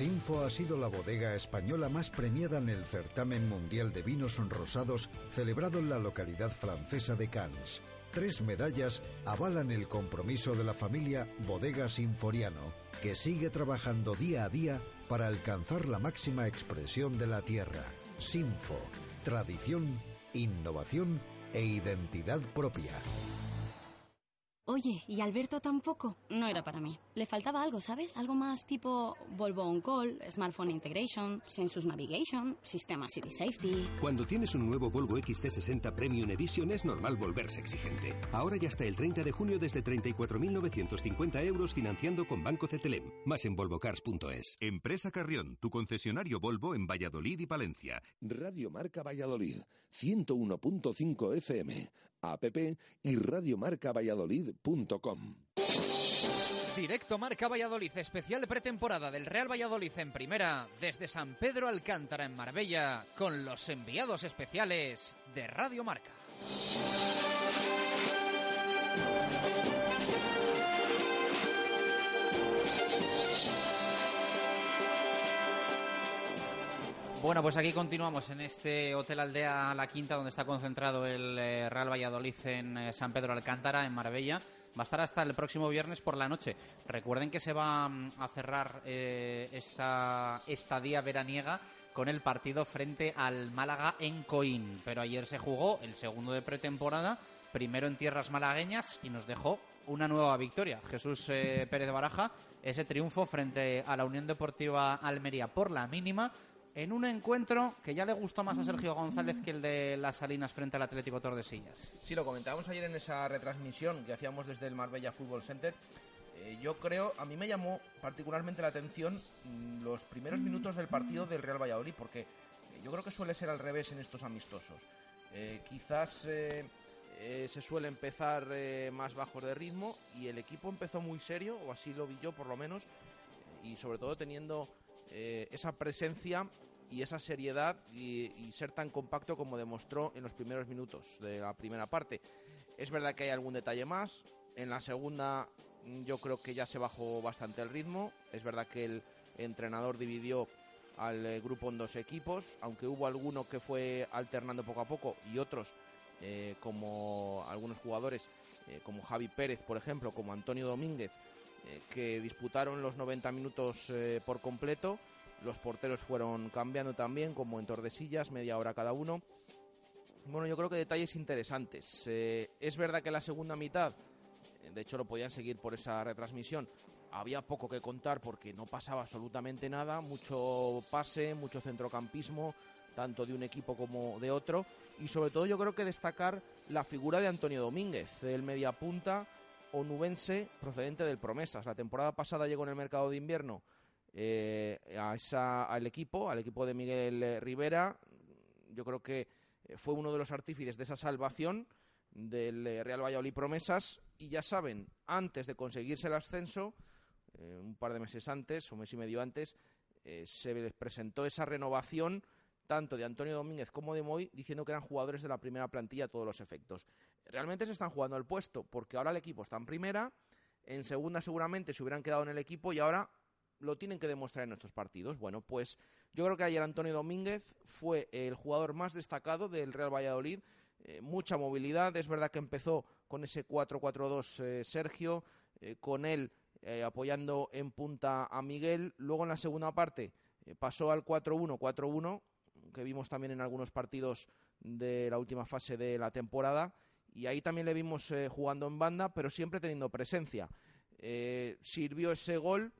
Sinfo ha sido la bodega española más premiada en el certamen mundial de vinos rosados celebrado en la localidad francesa de Cannes. Tres medallas avalan el compromiso de la familia Bodega Sinforiano, que sigue trabajando día a día para alcanzar la máxima expresión de la tierra. Sinfo, tradición, innovación e identidad propia.
Oye, ¿y Alberto tampoco? No era para mí. Le faltaba algo, ¿sabes? Algo más tipo Volvo On Call, Smartphone Integration, Sensus Navigation, Sistema City Safety.
Cuando tienes un nuevo Volvo XT60 Premium Edition es normal volverse exigente. Ahora ya hasta el 30 de junio desde 34.950 euros financiando con Banco CTLM. Más en volvocars.es.
Empresa Carrión, tu concesionario Volvo en Valladolid y Palencia.
Radio Marca Valladolid, 101.5 FM, app y radiomarcavalladolid.com.
Directo Marca Valladolid, especial pretemporada del Real Valladolid en primera, desde San Pedro Alcántara en Marbella, con los enviados especiales de Radio Marca. Bueno, pues aquí continuamos en este Hotel Aldea La Quinta, donde está concentrado el eh, Real Valladolid en eh, San Pedro Alcántara, en Marbella. Va a estar hasta el próximo viernes por la noche. Recuerden que se va mm, a cerrar eh, esta estadía veraniega con el partido frente al Málaga en Coín. Pero ayer se jugó el segundo de pretemporada, primero en tierras malagueñas y nos dejó una nueva victoria. Jesús Pérez Baraja, ese triunfo frente a la Unión Deportiva Almería por la mínima en un encuentro que ya le gustó más a Sergio González que el de las Salinas frente al Atlético Tordesillas.
Sí, lo comentábamos ayer en esa retransmisión que hacíamos desde el Marbella Football Center. Eh, yo creo, a mí me llamó particularmente la atención mm, los primeros minutos del partido del Real Valladolid, porque yo creo que suele ser al revés en estos amistosos. quizás se suele empezar más bajo de ritmo y el equipo empezó muy serio, o así lo vi yo por lo menos, y sobre todo teniendo esa presencia y esa seriedad y, ser tan compacto como demostró en los primeros minutos de la primera parte. Es verdad que hay algún detalle más. En la segunda mm, yo creo que ya se bajó bastante el ritmo. Es verdad que el entrenador dividió al eh, grupo en dos equipos, aunque hubo alguno que fue alternando poco a poco y otros, eh, como algunos jugadores, eh, como Javi Pérez, por ejemplo, como Antonio Domínguez, que disputaron los 90 minutos por completo los porteros fueron cambiando también, como en Tordesillas, media hora cada uno. Bueno, yo creo que detalles interesantes. Eh, es verdad que la segunda mitad, eh, de hecho lo podían seguir por esa retransmisión, había poco que contar porque no pasaba absolutamente nada, mucho pase, mucho centrocampismo, tanto de un equipo como de otro, y sobre todo yo creo que destacar la figura de Antonio Domínguez, el mediapunta onubense procedente del Promesas. La temporada pasada llegó en el mercado de invierno eh, a esa, al equipo, al equipo de Miguel eh, Rivera. Yo creo que eh, fue uno de los artífices de esa salvación del Real Valladolid Promesas y ya saben, antes de conseguirse el ascenso, un par de meses antes, un mes y medio antes, se les presentó esa renovación tanto de Antonio Domínguez como de Moy, diciendo que eran jugadores de la primera plantilla a todos los efectos. Realmente se están jugando el puesto, porque ahora el equipo está en primera, en segunda seguramente se hubieran quedado en el equipo y ahora lo tienen que demostrar en estos partidos. Bueno, pues yo creo que ayer Antonio Domínguez fue el jugador más destacado del Real Valladolid. Eh, mucha movilidad, es verdad que empezó con ese 4-4-2 eh, Sergio, eh, con él apoyando en punta a Miguel. Luego en la segunda parte pasó al 4-1-4-1, que vimos también en algunos partidos de la última fase de la temporada. Y ahí también le vimos jugando en banda, pero siempre teniendo presencia. sirvió ese gol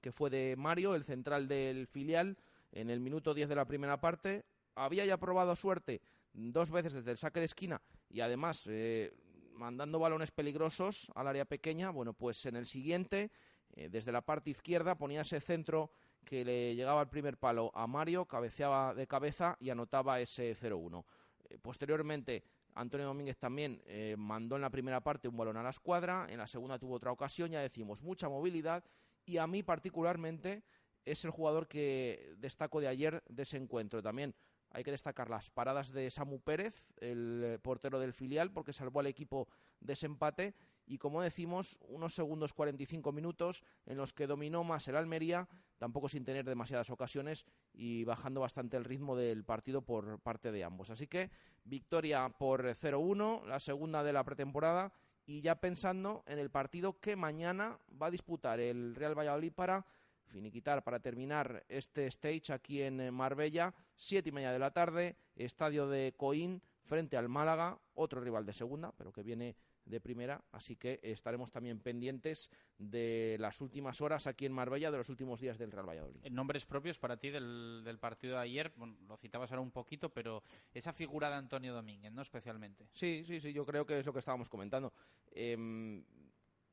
que fue de Mario, el central del filial, en el minuto 10 de la primera parte. Había ya probado suerte dos veces desde el saque de esquina y además eh, mandando balones peligrosos al área pequeña. Bueno, pues en el siguiente, eh, desde la parte izquierda, ponía ese centro que le llegaba al primer palo a Mario, cabeceaba de cabeza y anotaba ese 0-1. Eh, posteriormente, Antonio Domínguez también mandó en la primera parte un balón a la escuadra, en la segunda tuvo otra ocasión, ya decimos, mucha movilidad y a mí particularmente es el jugador que destaco de ayer de ese encuentro. También hay que destacar las paradas de Samu Pérez, el portero del filial, porque salvó al equipo de ese empate. Y como decimos, unos segundos 45 minutos en los que dominó más el Almería, tampoco sin tener demasiadas ocasiones y bajando bastante el ritmo del partido por parte de ambos. Así que victoria por 0-1, la segunda de la pretemporada y ya pensando en el partido que mañana va a disputar el Real Valladolid para finiquitar, para terminar este stage aquí en Marbella, siete y media de la tarde, estadio de Coín frente al Málaga, otro rival de segunda, pero que viene de primera, así que estaremos también pendientes de las últimas horas aquí en Marbella, de los últimos días del Real Valladolid.
Nombres propios para ti del, partido de ayer, lo citabas ahora un poquito, pero esa figura de Antonio Domínguez, ¿no? Especialmente.
Sí, sí, sí, yo creo que es lo que estábamos comentando. Em,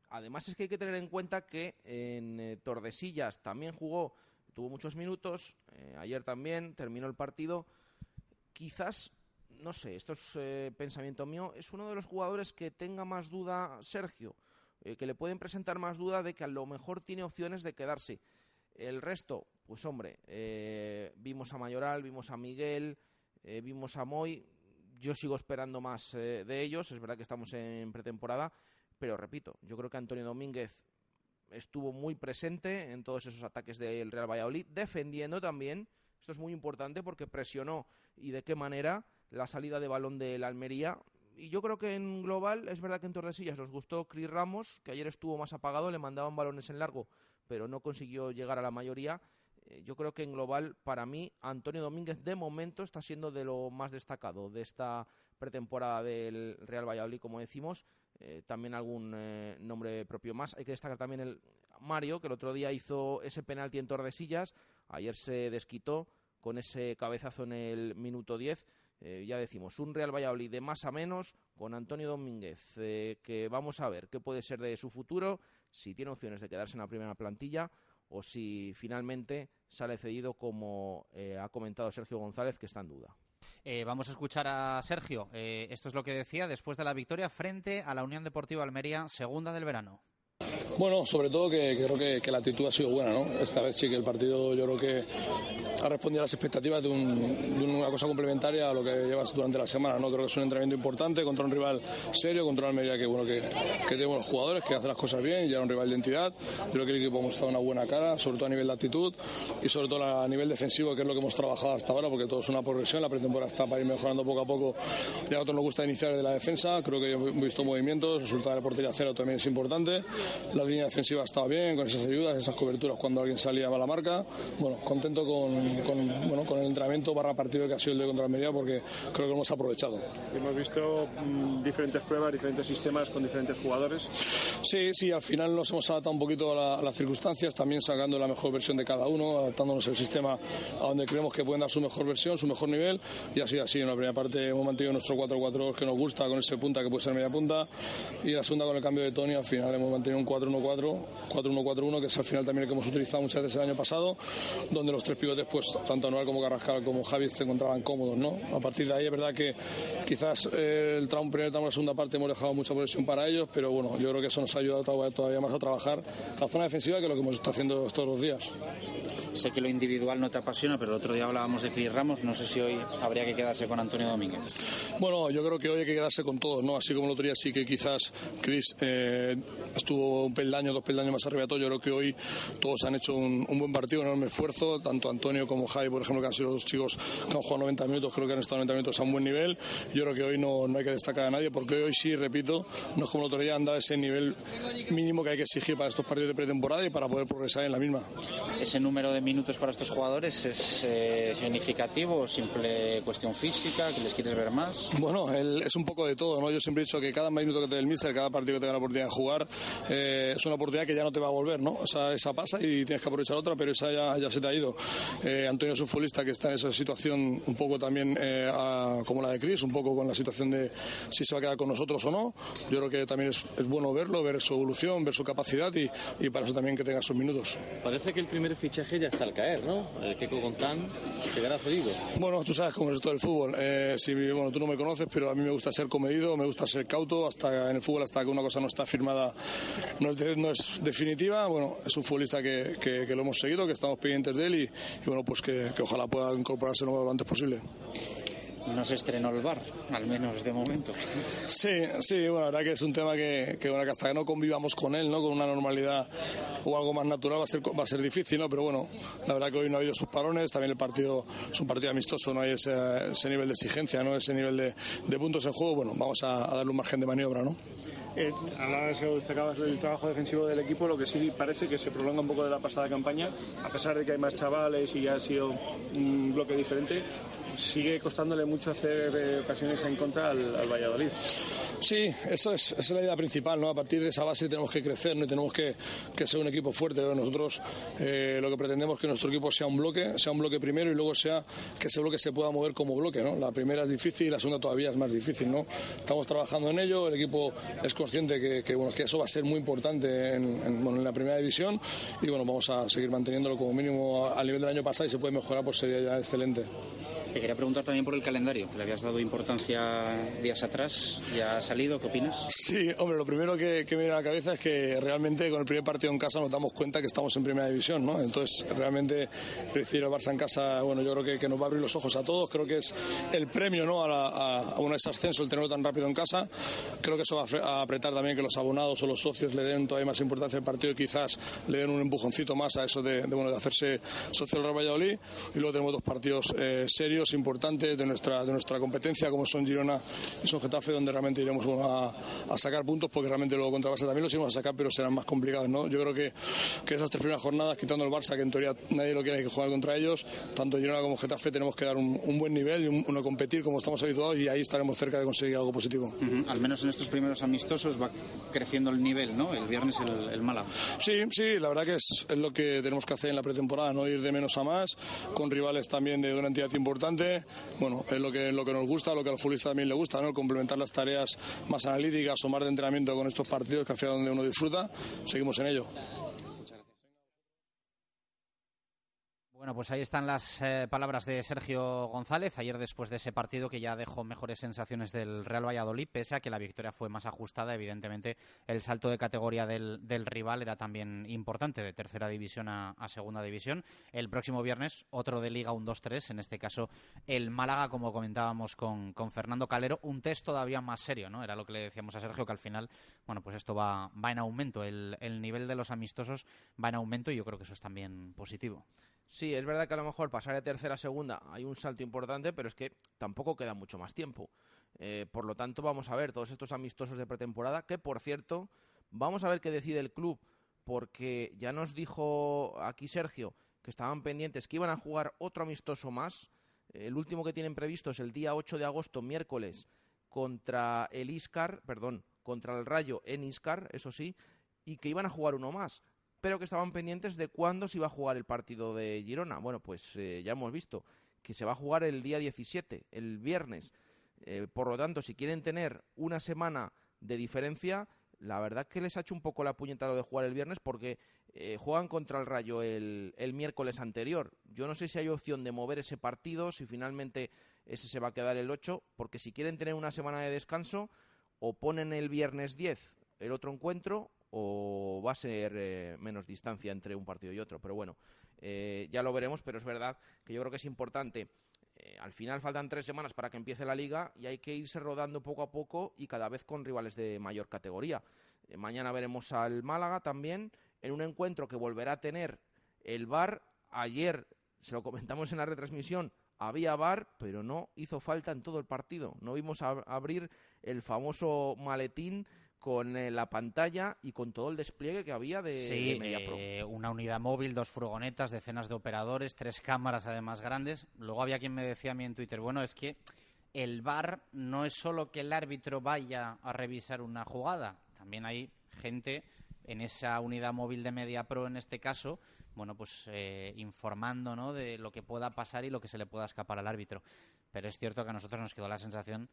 además es que hay que tener en cuenta que en eh, Tordesillas también jugó, tuvo muchos minutos, eh, ayer también terminó el partido, quizás no sé, esto es eh, pensamiento mío, es uno de los jugadores que tenga más duda Sergio, eh, que le pueden presentar más duda de que a lo mejor tiene opciones de quedarse. El resto, pues hombre, eh, vimos a Mayoral, vimos a Miguel, vimos a Moy, yo sigo esperando más de ellos, es verdad que estamos en pretemporada, pero repito, yo creo que Antonio Domínguez estuvo muy presente en todos esos ataques del Real Valladolid, defendiendo también, esto es muy importante porque presionó y de qué manera la salida de balón del Almería. Y yo creo que en global es verdad que en Tordesillas nos gustó Cris Ramos, que ayer estuvo más apagado, le mandaban balones en largo, pero no consiguió llegar a la mayoría. Eh, yo creo que en global, para mí, Antonio Domínguez de momento está siendo de lo más destacado de esta pretemporada del Real Valladolid, como decimos. Eh, también algún eh, nombre propio más. Hay que destacar también el Mario, que el otro día hizo ese penalti en Tordesillas. Ayer se desquitó con ese cabezazo en el minuto 10. Eh, ya decimos, un Real Valladolid de más a menos con Antonio Domínguez, eh, que vamos a ver qué puede ser de su futuro, si tiene opciones de quedarse en la primera plantilla o si finalmente sale cedido como eh, ha comentado Sergio González, que está en duda.
Vamos a escuchar a Sergio. Esto es lo que decía después de la victoria frente a la Unión Deportiva Almería, segunda del verano.
Bueno, sobre todo que, creo que, la actitud ha sido buena, ¿no? Esta vez sí que el partido yo creo que ha respondido a las expectativas de, una cosa complementaria a lo que llevas durante la semana, ¿no? Creo que es un entrenamiento importante contra un rival serio, contra una Almería que, bueno, que, que tiene buenos jugadores, que hace las cosas bien, ya era un rival de entidad. Yo creo que el equipo ha mostrado una buena cara, sobre todo a nivel de actitud y sobre todo a nivel defensivo, que es lo que hemos trabajado hasta ahora, porque todo es una progresión, la pretemporada está para ir mejorando poco a poco. Y a nosotros nos gusta iniciar de la defensa, creo que hemos visto movimientos, resultado de la portería cero también es importante. La línea defensiva ha estado bien, con esas ayudas, esas coberturas cuando alguien salía a la marca. Bueno, contento con, con, bueno, con el entrenamiento barra partido que ha sido el de contra Almería porque creo que hemos aprovechado.
Hemos visto mm, diferentes pruebas, diferentes sistemas con diferentes jugadores.
Sí, sí, al final nos hemos adaptado un poquito a, las circunstancias, también sacando la mejor versión de cada uno, adaptándonos el sistema a donde creemos que pueden dar su mejor versión, su mejor nivel y así, así. En la primera parte hemos mantenido nuestro 4-4 que nos gusta, con ese punta que puede ser media punta y en la segunda con el cambio de Tony al final hemos mantenido un 4-1-4 4-1-4-1, que es al final también el que hemos utilizado muchas veces el año pasado, donde los tres pivotes, pues tanto Anual como Carrascal como Javi se encontraban cómodos, ¿no? A partir de ahí es verdad que quizás eh, el tramo, primer tramo, la segunda parte hemos dejado mucha presión para ellos, pero bueno, yo creo que eso nos ha ayudado todavía más a trabajar la zona defensiva que lo que hemos estado haciendo estos dos días.
Sé que lo individual no te apasiona, pero el otro día hablábamos de Cris Ramos, no sé si hoy habría que quedarse con Antonio Domínguez.
Bueno, yo creo que hoy hay que quedarse con todos, ¿no? Así como el otro día sí que quizás Cris eh, estuvo un peldaño, dos peldaños más arriba todo. Yo creo que hoy todos han hecho un, buen partido, un enorme esfuerzo, tanto Antonio como Javi, por ejemplo, que han sido los chicos que han jugado 90 minutos, creo que han estado 90 minutos a un buen nivel. Yo creo que hoy no, no hay que destacar a nadie, porque hoy sí, repito, no es como el otro día, han dado ese nivel mínimo que hay que exigir para estos partidos de pretemporada y para poder progresar en la misma.
¿Ese número de minutos para estos jugadores es eh, significativo o simple cuestión física, que les quieres ver más?
Bueno, es un poco de todo, ¿no? Yo siempre he dicho que cada minuto que te dé el míster, cada partido que tenga la oportunidad de jugar, eh, es una oportunidad que ya no te va a volver, ¿no? O sea, esa pasa y tienes que aprovechar otra, pero esa ya, ya se te ha ido. Eh, Antonio es un futbolista que está en esa situación un poco también eh, como la de Cris, un poco con la situación de si se va a quedar con nosotros o no. Yo creo que también es, es bueno verlo, ver su evolución, ver su capacidad y, y, para eso también que tenga sus minutos.
Parece que el primer fichaje ya está al caer, ¿no? El que Contán quedará cedido.
Bueno, tú sabes cómo es esto del fútbol. Eh, si, bueno, tú no me conoces, pero a mí me gusta ser comedido, me gusta ser cauto, hasta en el fútbol hasta que una cosa no está firmada, no es, no es definitiva. Bueno, es un futbolista que, que, lo hemos seguido, que estamos pendientes de él y, bueno, pues que, que, ojalá pueda incorporarse lo antes posible.
No se estrenó el bar, al menos de momento.
Sí, sí, bueno, la verdad que es un tema que, que, bueno, que hasta que no convivamos con él, ¿no? Con una normalidad o algo más natural va a ser, va a ser difícil, ¿no? Pero bueno, la verdad que hoy no ha habido sus parones, también el partido es un partido amistoso, no hay ese, ese nivel de exigencia, ¿no? Ese nivel de, de puntos en juego, bueno, vamos a, a darle un margen de maniobra, ¿no?
Eh, hablabas o destacabas el trabajo defensivo del equipo, lo que sí parece que se prolonga un poco de la pasada campaña, a pesar de que hay más chavales y ha sido un bloque diferente, sigue costándole mucho hacer eh, ocasiones en contra al, al Valladolid.
Sí, eso es, esa es la idea principal, ¿no? A partir de esa base tenemos que crecer, ¿no? tenemos que, que, ser un equipo fuerte. Nosotros eh, lo que pretendemos es que nuestro equipo sea un bloque, sea un bloque primero y luego sea que ese bloque se pueda mover como bloque, ¿no? La primera es difícil, la segunda todavía es más difícil, ¿no? Estamos trabajando en ello, el equipo es consciente que, que bueno, que eso va a ser muy importante en, en, bueno, en, la primera división y bueno, vamos a seguir manteniéndolo como mínimo al nivel del año pasado y se puede mejorar, pues sería ya excelente.
Te quería preguntar también por el calendario, que le habías dado importancia días atrás. ¿Ya ha salido? ¿Qué opinas?
Sí, hombre, lo primero que, me viene a la cabeza es que realmente con el primer partido en casa nos damos cuenta que estamos en primera división, ¿no? Entonces, realmente, decir el Barça en casa, bueno, yo creo que, nos va a abrir los ojos a todos. Creo que es el premio, ¿no? A, la, ascenso, el tenerlo tan rápido en casa. Creo que eso va a apretar también que los abonados o los socios le den todavía más importancia al partido y quizás le den un empujoncito más a eso de, de bueno, de hacerse socio del Real Valladolid. Y luego tenemos dos partidos eh, serios importantes de nuestra, de nuestra competencia, como son Girona y son Getafe, donde realmente iremos a, a, sacar puntos, porque realmente luego contra Barça también los iremos a sacar, pero serán más complicados. ¿no? Yo creo que, que esas tres primeras jornadas, quitando el Barça, que en teoría nadie lo quiere que jugar contra ellos, tanto Girona como Getafe tenemos que dar un, un buen nivel y un, uno competir como estamos habituados y ahí estaremos cerca de conseguir algo positivo.
Uh -huh. Al menos en estos primeros amistosos va creciendo el nivel, ¿no? El viernes el, el Málaga.
Sí, sí, la verdad que es, es, lo que tenemos que hacer en la pretemporada, no ir de menos a más, con rivales también de una entidad importante bueno, es lo que, lo que nos gusta, lo que al futbolista también le gusta, ¿no? Complementar las tareas más analíticas o más de entrenamiento con estos partidos, que al donde uno disfruta, seguimos en ello.
Bueno, pues ahí están las eh, palabras de Sergio González ayer después de ese partido que ya dejó mejores sensaciones del Real Valladolid, pese a que la victoria fue más ajustada. Evidentemente, el salto de categoría del, rival era también importante, de tercera división a, segunda división. El próximo viernes, otro de Liga, un 2-3, en este caso el Málaga, como comentábamos con, Fernando Calero, un test todavía más serio, ¿no? Era lo que le decíamos a Sergio, que al final, bueno, pues esto va, va en aumento, el, el nivel de los amistosos va en aumento y yo creo que eso es también positivo.
Sí, es verdad que a lo mejor pasar de tercera a segunda hay un salto importante, pero es que tampoco queda mucho más tiempo. Eh, por lo tanto, vamos a ver todos estos amistosos de pretemporada, que por cierto, vamos a ver qué decide el club, porque ya nos dijo aquí Sergio que estaban pendientes, que iban a jugar otro amistoso más. El último que tienen previsto es el día 8 de agosto, miércoles, contra el Iscar, perdón, contra el Rayo en Iscar, eso sí, y que iban a jugar uno más pero que estaban pendientes de cuándo se iba a jugar el partido de Girona. Bueno, pues eh, ya hemos visto que se va a jugar el día 17, el viernes. Eh, por lo tanto, si quieren tener una semana de diferencia, la verdad que les ha hecho un poco la puñeta lo de jugar el viernes porque eh, juegan contra el Rayo el, el, miércoles anterior. Yo no sé si hay opción de mover ese partido, si finalmente ese se va a quedar el 8, porque si quieren tener una semana de descanso, o ponen el viernes 10 el otro encuentro, o va a ser eh, menos distancia entre un partido y otro. Pero bueno, eh, ya lo veremos, pero es verdad que yo creo que es importante. Eh, al final faltan tres semanas para que empiece la liga y hay que irse rodando poco a poco y cada vez con rivales de mayor categoría. mañana veremos al Málaga también en un encuentro que volverá a tener el VAR. Ayer, se lo comentamos en la retransmisión, había VAR, pero no hizo falta en todo el partido. No vimos abrir el famoso maletín con eh, la pantalla y con todo el despliegue que había de,
sí,
MediaPro.
Eh, una unidad móvil, dos furgonetas, decenas de operadores, tres cámaras además grandes. Luego había quien me decía a mí en Twitter, bueno, es que el VAR no es solo que el árbitro vaya a revisar una jugada, también hay gente en esa unidad móvil de MediaPro en este caso, bueno, pues eh, informando ¿no? de lo que pueda pasar y lo que se le pueda escapar al árbitro. Pero es cierto que a nosotros nos quedó la sensación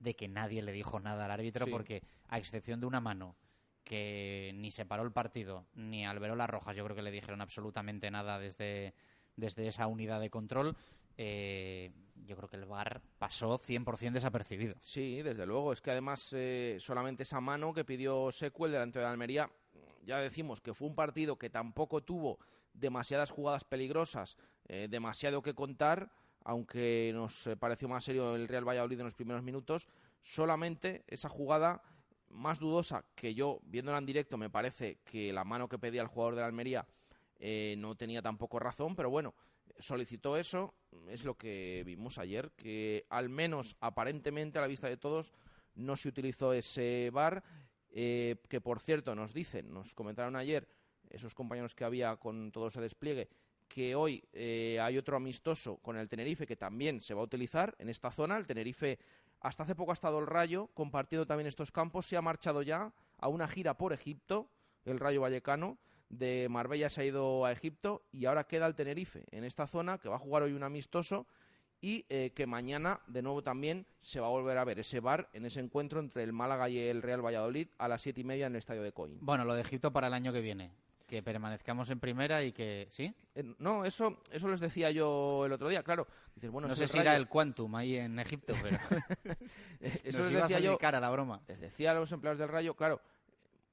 de que nadie le dijo nada al árbitro porque, a excepción de una mano que ni se paró el partido, ni Alberola Rojas, yo creo que le dijeron absolutamente nada desde, desde esa unidad de control. Eh, yo creo que el VAR pasó 100% desapercibido.
Sí, desde luego. Es que además eh, solamente esa mano que pidió Secuel delante de Almería, ya decimos que fue un partido que tampoco tuvo demasiadas jugadas peligrosas, eh, demasiado que contar aunque nos eh, pareció más serio el Real Valladolid en los primeros minutos, solamente esa jugada más dudosa que yo, viéndola en directo, me parece que la mano que pedía el jugador de la Almería eh, no tenía tampoco razón, pero bueno, solicitó eso, es lo que vimos ayer, que al menos aparentemente a la vista de todos no se utilizó ese bar, eh, que por cierto nos dicen, nos comentaron ayer esos compañeros que había con todo ese despliegue, que hoy eh, hay otro amistoso con el Tenerife que también se va a utilizar en esta zona. El Tenerife hasta hace poco ha estado el Rayo compartiendo también estos campos. Se ha marchado ya a una gira por Egipto, el Rayo Vallecano. De Marbella se ha ido a Egipto y ahora queda el Tenerife en esta zona que va a jugar hoy un amistoso y eh, que mañana de nuevo también se va a volver a ver ese bar en ese encuentro entre el Málaga y el Real Valladolid a las siete y media en el estadio de Coín.
Bueno, lo de Egipto para el año que viene que permanezcamos en primera y que sí
eh, no eso eso les decía yo el otro día claro. Bueno
no sé si era el quantum ahí en Egipto pero eso les decía yo cara la broma.
les decía a los empleados del Rayo claro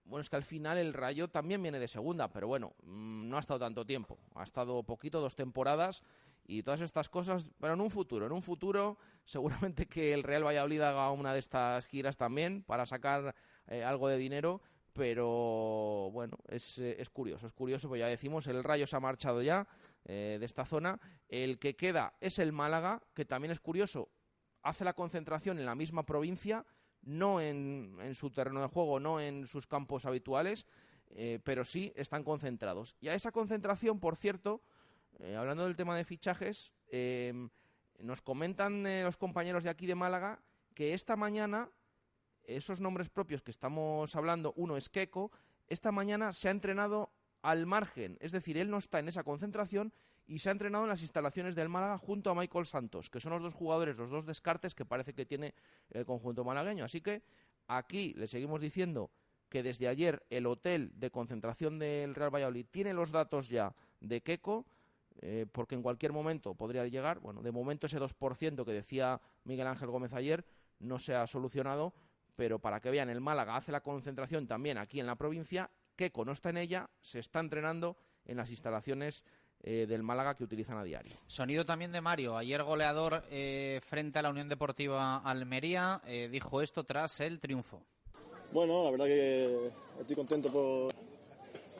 bueno es que al final el Rayo también viene de segunda pero bueno mm, no ha estado tanto tiempo. Ha estado poquito dos temporadas y todas estas cosas, pero en un futuro, en un futuro seguramente que el Real Valladolid haga una de estas giras también para sacar eh, algo de dinero, pero bueno, es, eh, es, curioso, es curioso, pues ya decimos, el Rayo se ha marchado ya eh, de esta zona, el que queda es el Málaga, que también es curioso, hace la concentración en la misma provincia, no en, en su terreno de juego, no en sus campos habituales, eh, pero sí están concentrados. Y a esa concentración, por cierto, hablando del tema de fichajes, nos comentan los compañeros de aquí de Málaga que esta mañana esos nombres propios que estamos hablando, uno es Keco, esta mañana se ha entrenado al margen, es decir, él no está en esa concentración y se ha entrenado en las instalaciones del Málaga junto a Michael Santos, que son los dos jugadores, los dos descartes que parece que tiene el conjunto malagueño. Así que aquí le seguimos diciendo que desde ayer el hotel de concentración del Real Valladolid tiene los datos ya de Keco, eh, porque en cualquier momento podría llegar. Bueno, de momento ese 2% que decía Miguel Ángel Gómez ayer no se ha solucionado, pero para que vean, el Málaga hace la concentración también aquí en la provincia, Keco no está en ella, se está entrenando en las instalaciones eh, del Málaga que utilizan a diario.
Sonido también de Mario, ayer goleador eh, frente a la Unión Deportiva Almería, dijo esto tras el triunfo.
Bueno, la verdad que estoy contento por,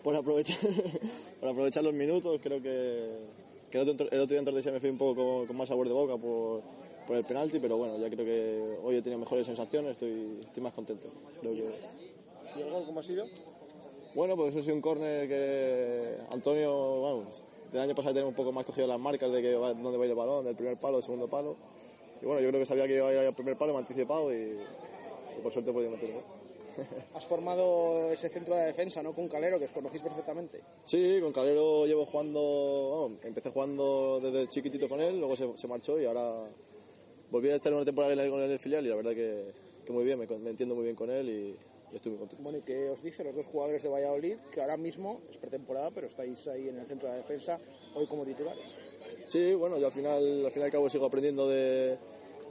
por aprovechar, por aprovechar los minutos. Creo que, que el, otro, el otro día en Tordesillas me fui un poco con, más sabor de boca por, por, el penalti, pero bueno, ya creo que hoy he tenido mejores sensaciones, estoy, estoy más contento. Creo que...
¿Y el gol cómo ha sido?
Bueno, pues eso ha sido un córner que Antonio, vamos, del año pasado tenemos un poco más cogido las marcas de que va, dónde va a ir el balón, del primer palo, del segundo palo. Y bueno, yo creo que sabía que iba a ir al primer palo, me anticipado y, y por suerte he podido meterlo.
Has formado ese centro de defensa, ¿no? Con Calero, que os conocéis perfectamente.
Sí, con Calero llevo jugando, oh, empecé jugando desde chiquitito con él, luego se, se, marchó y ahora volví a estar una temporada con él en el filial y la verdad que, que muy bien, me, me, entiendo muy bien con él y, y, estoy muy contento.
Bueno, ¿y qué os dice los dos jugadores de Valladolid, que ahora mismo es pretemporada, pero estáis ahí en el centro de defensa, hoy como titulares?
Sí, bueno, yo al final, al fin y al cabo sigo aprendiendo de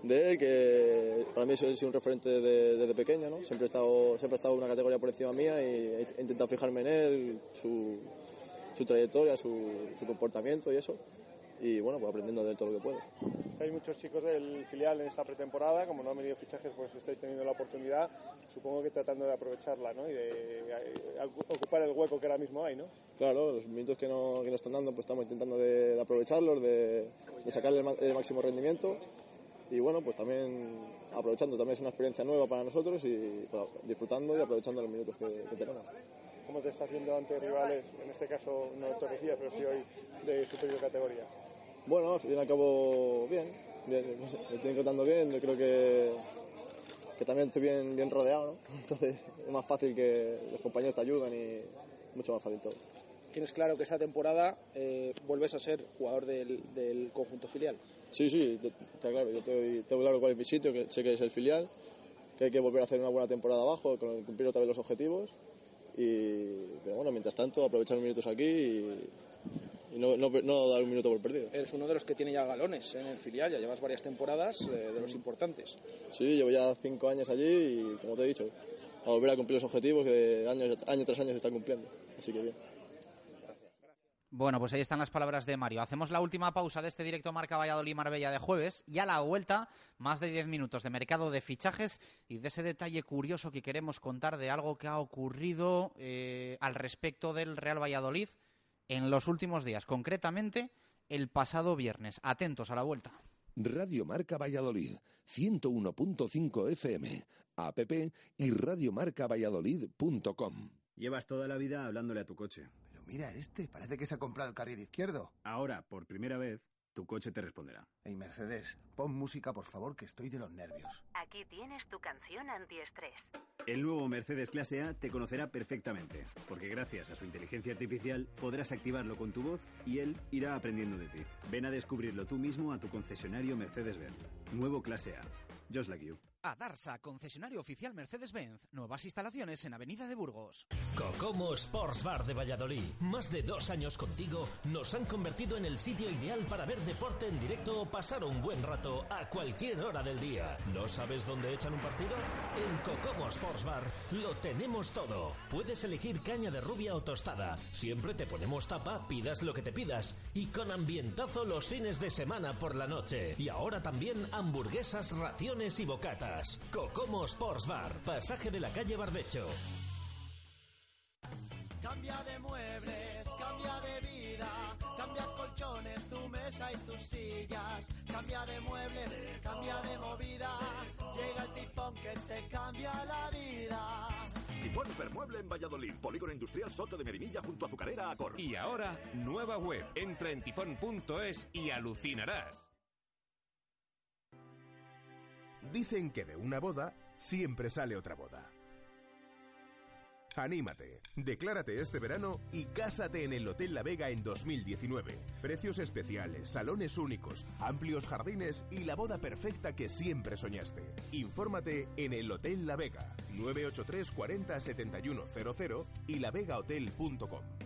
de él, que para mí ha sido un referente desde, desde pequeño, ¿no? Siempre he, estado, siempre he estado una categoría por encima mía y he intentado fijarme en él, su, su trayectoria, su, su, comportamiento y eso. Y bueno, pues aprendiendo de él todo lo que puedo.
Hay muchos chicos del filial en esta pretemporada, como no han venido fichajes, pues estáis teniendo la oportunidad, supongo que tratando de aprovecharla, ¿no? Y de, ocupar el hueco que ahora mismo hay, ¿no?
Claro, los minutos que, no, que nos están dando, pues estamos intentando de, de aprovecharlos, de, de sacarle el, el máximo rendimiento y bueno, pues también aprovechando, también es una experiencia nueva para nosotros y disfrutando y aprovechando los minutos que, que, tenemos.
¿Cómo te estás viendo ante rivales, en este caso no de Torrecilla, pero sí hoy de superior categoría?
Bueno, al fin y al cabo, bien, bien no sé, me estoy encontrando bien, yo creo que, que también estoy bien, bien rodeado, ¿no? Entonces es más fácil que los compañeros te ayudan y mucho más fácil todo
tienes claro que esta temporada eh, vuelves a ser jugador del, del, conjunto filial.
Sí, sí, está claro. Yo tengo, tengo claro cuál es mi sitio, que sé que es el filial, que hay que volver a hacer una buena temporada abajo, cumplir otra vez los objetivos. Y, pero bueno, mientras tanto, aprovechar los minutos aquí y, y no, no, no, dar un minuto por perdido.
Eres uno de los que tiene ya galones en el filial, ya llevas varias temporadas eh, de los importantes.
Sí, llevo ya cinco años allí y, como te he dicho, a volver a cumplir los objetivos que de año, año tras año se están cumpliendo. Así que bien.
Bueno, pues ahí están las palabras de Mario. Hacemos la última pausa de este directo Marca Valladolid-Marbella de jueves y a la vuelta más de 10 minutos de mercado de fichajes y de ese detalle curioso que queremos contar de algo que ha ocurrido eh, al respecto del Real Valladolid en los últimos días, concretamente el pasado viernes. Atentos a la vuelta.
Radio Marca Valladolid, 101.5 FM, app y radiomarcavalladolid.com.
Llevas toda la vida hablándole a tu coche.
Mira este, parece que se ha comprado el carril izquierdo.
Ahora, por primera vez, tu coche te responderá.
Hey, Mercedes, pon música, por favor, que estoy de los nervios.
Aquí tienes tu canción antiestrés.
El nuevo Mercedes Clase A te conocerá perfectamente, porque gracias a su inteligencia artificial podrás activarlo con tu voz y él irá aprendiendo de ti. Ven a descubrirlo tú mismo a tu concesionario Mercedes-Benz. Nuevo Clase A. Just like you.
A Darsa, concesionario oficial Mercedes-Benz. Nuevas instalaciones en Avenida de Burgos.
Cocomo Sports Bar de Valladolid. Más de dos años contigo nos han convertido en el sitio ideal para ver deporte en directo o pasar un buen rato a cualquier hora del día. ¿No sabes dónde echan un partido? En Cocomo Sports Bar lo tenemos todo. Puedes elegir caña de rubia o tostada. Siempre te ponemos tapa, pidas lo que te pidas. Y con ambientazo los fines de semana por la noche. Y ahora también hamburguesas, raciones y bocatas. Cocomo Sports Bar, pasaje de la calle Barbecho.
Cambia de muebles, cambia de vida, cambia colchones, tu mesa y tus sillas. Cambia de muebles, cambia de movida. Llega el tifón que te cambia la vida.
Tifón Hipermueble en Valladolid, Polígono Industrial Soto de Medinilla junto a Azucarera Acor.
Y ahora, nueva web. Entra en tifón.es y alucinarás.
Dicen que de una boda siempre sale otra boda.
Anímate, declárate este verano y cásate en el Hotel La Vega en 2019. Precios especiales, salones únicos, amplios jardines y la boda perfecta que siempre soñaste. Infórmate en el Hotel La Vega, 983 40 7100 y lavegahotel.com.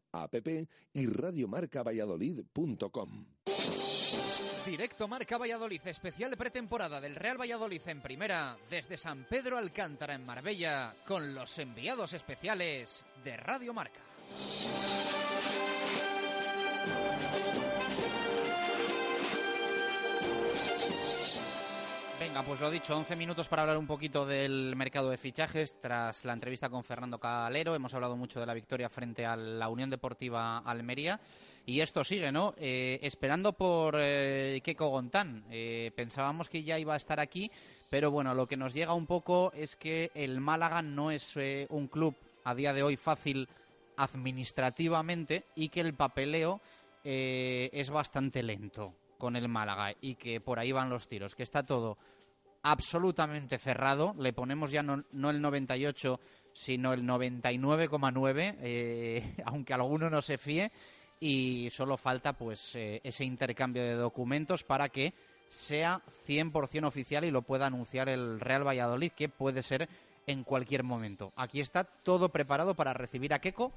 app y radiomarcavalladolid.com.
Directo Marca Valladolid, especial pretemporada del Real Valladolid en primera, desde San Pedro Alcántara en Marbella, con los enviados especiales de Radio Marca.
Venga, pues lo dicho, 11 minutos para hablar un poquito del mercado de fichajes. Tras la entrevista con Fernando Calero, hemos hablado mucho de la victoria frente a la Unión Deportiva Almería. Y esto sigue, ¿no? Eh, esperando por eh, Gontán. Eh, pensábamos que ya iba a estar aquí, pero bueno, lo que nos llega un poco es que el Málaga no es eh, un club a día de hoy fácil administrativamente y que el papeleo es bastante lento con el Málaga y que por ahí van los tiros, que está todo absolutamente cerrado. Le ponemos ya no, no el 98, sino el 99,9, eh, aunque alguno no se fíe. Y solo falta pues eh, ese intercambio de documentos para que sea 100% oficial y lo pueda anunciar el Real Valladolid, que puede ser en cualquier momento. Aquí está todo preparado para recibir a Keco,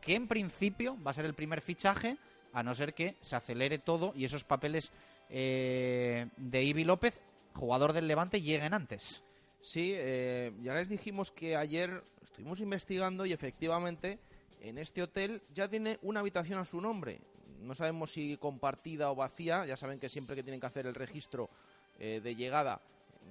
que en principio va a ser el primer fichaje, a no ser que se acelere todo y esos papeles eh, de Ibi López, jugador del Levante, lleguen antes.
Sí, eh, ya les dijimos que ayer estuvimos investigando y efectivamente en este hotel ya tiene una habitación a su nombre. No sabemos si compartida o vacía. Ya saben que siempre que tienen que hacer el registro eh, de llegada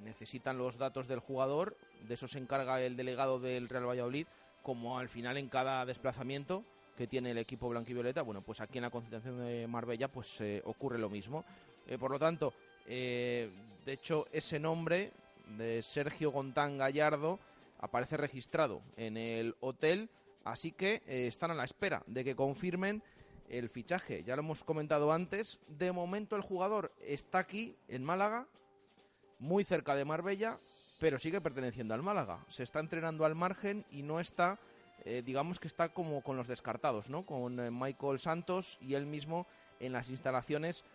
necesitan los datos del jugador. De eso se encarga el delegado del Real Valladolid. Como al final en cada desplazamiento que tiene el equipo blanquivioleta, bueno, pues aquí en la concentración de Marbella pues eh, ocurre lo mismo. Eh, por lo tanto, eh, de hecho, ese nombre de Sergio Gontán Gallardo aparece registrado en el hotel, así que están a la espera de que confirmen el fichaje. Ya lo hemos comentado antes, de momento el jugador está aquí en Málaga, muy cerca de Marbella, pero sigue perteneciendo al Málaga. Se está entrenando al margen y no está, eh, digamos que está como con los descartados, ¿no? Con eh, Michael Santos y él mismo en las instalaciones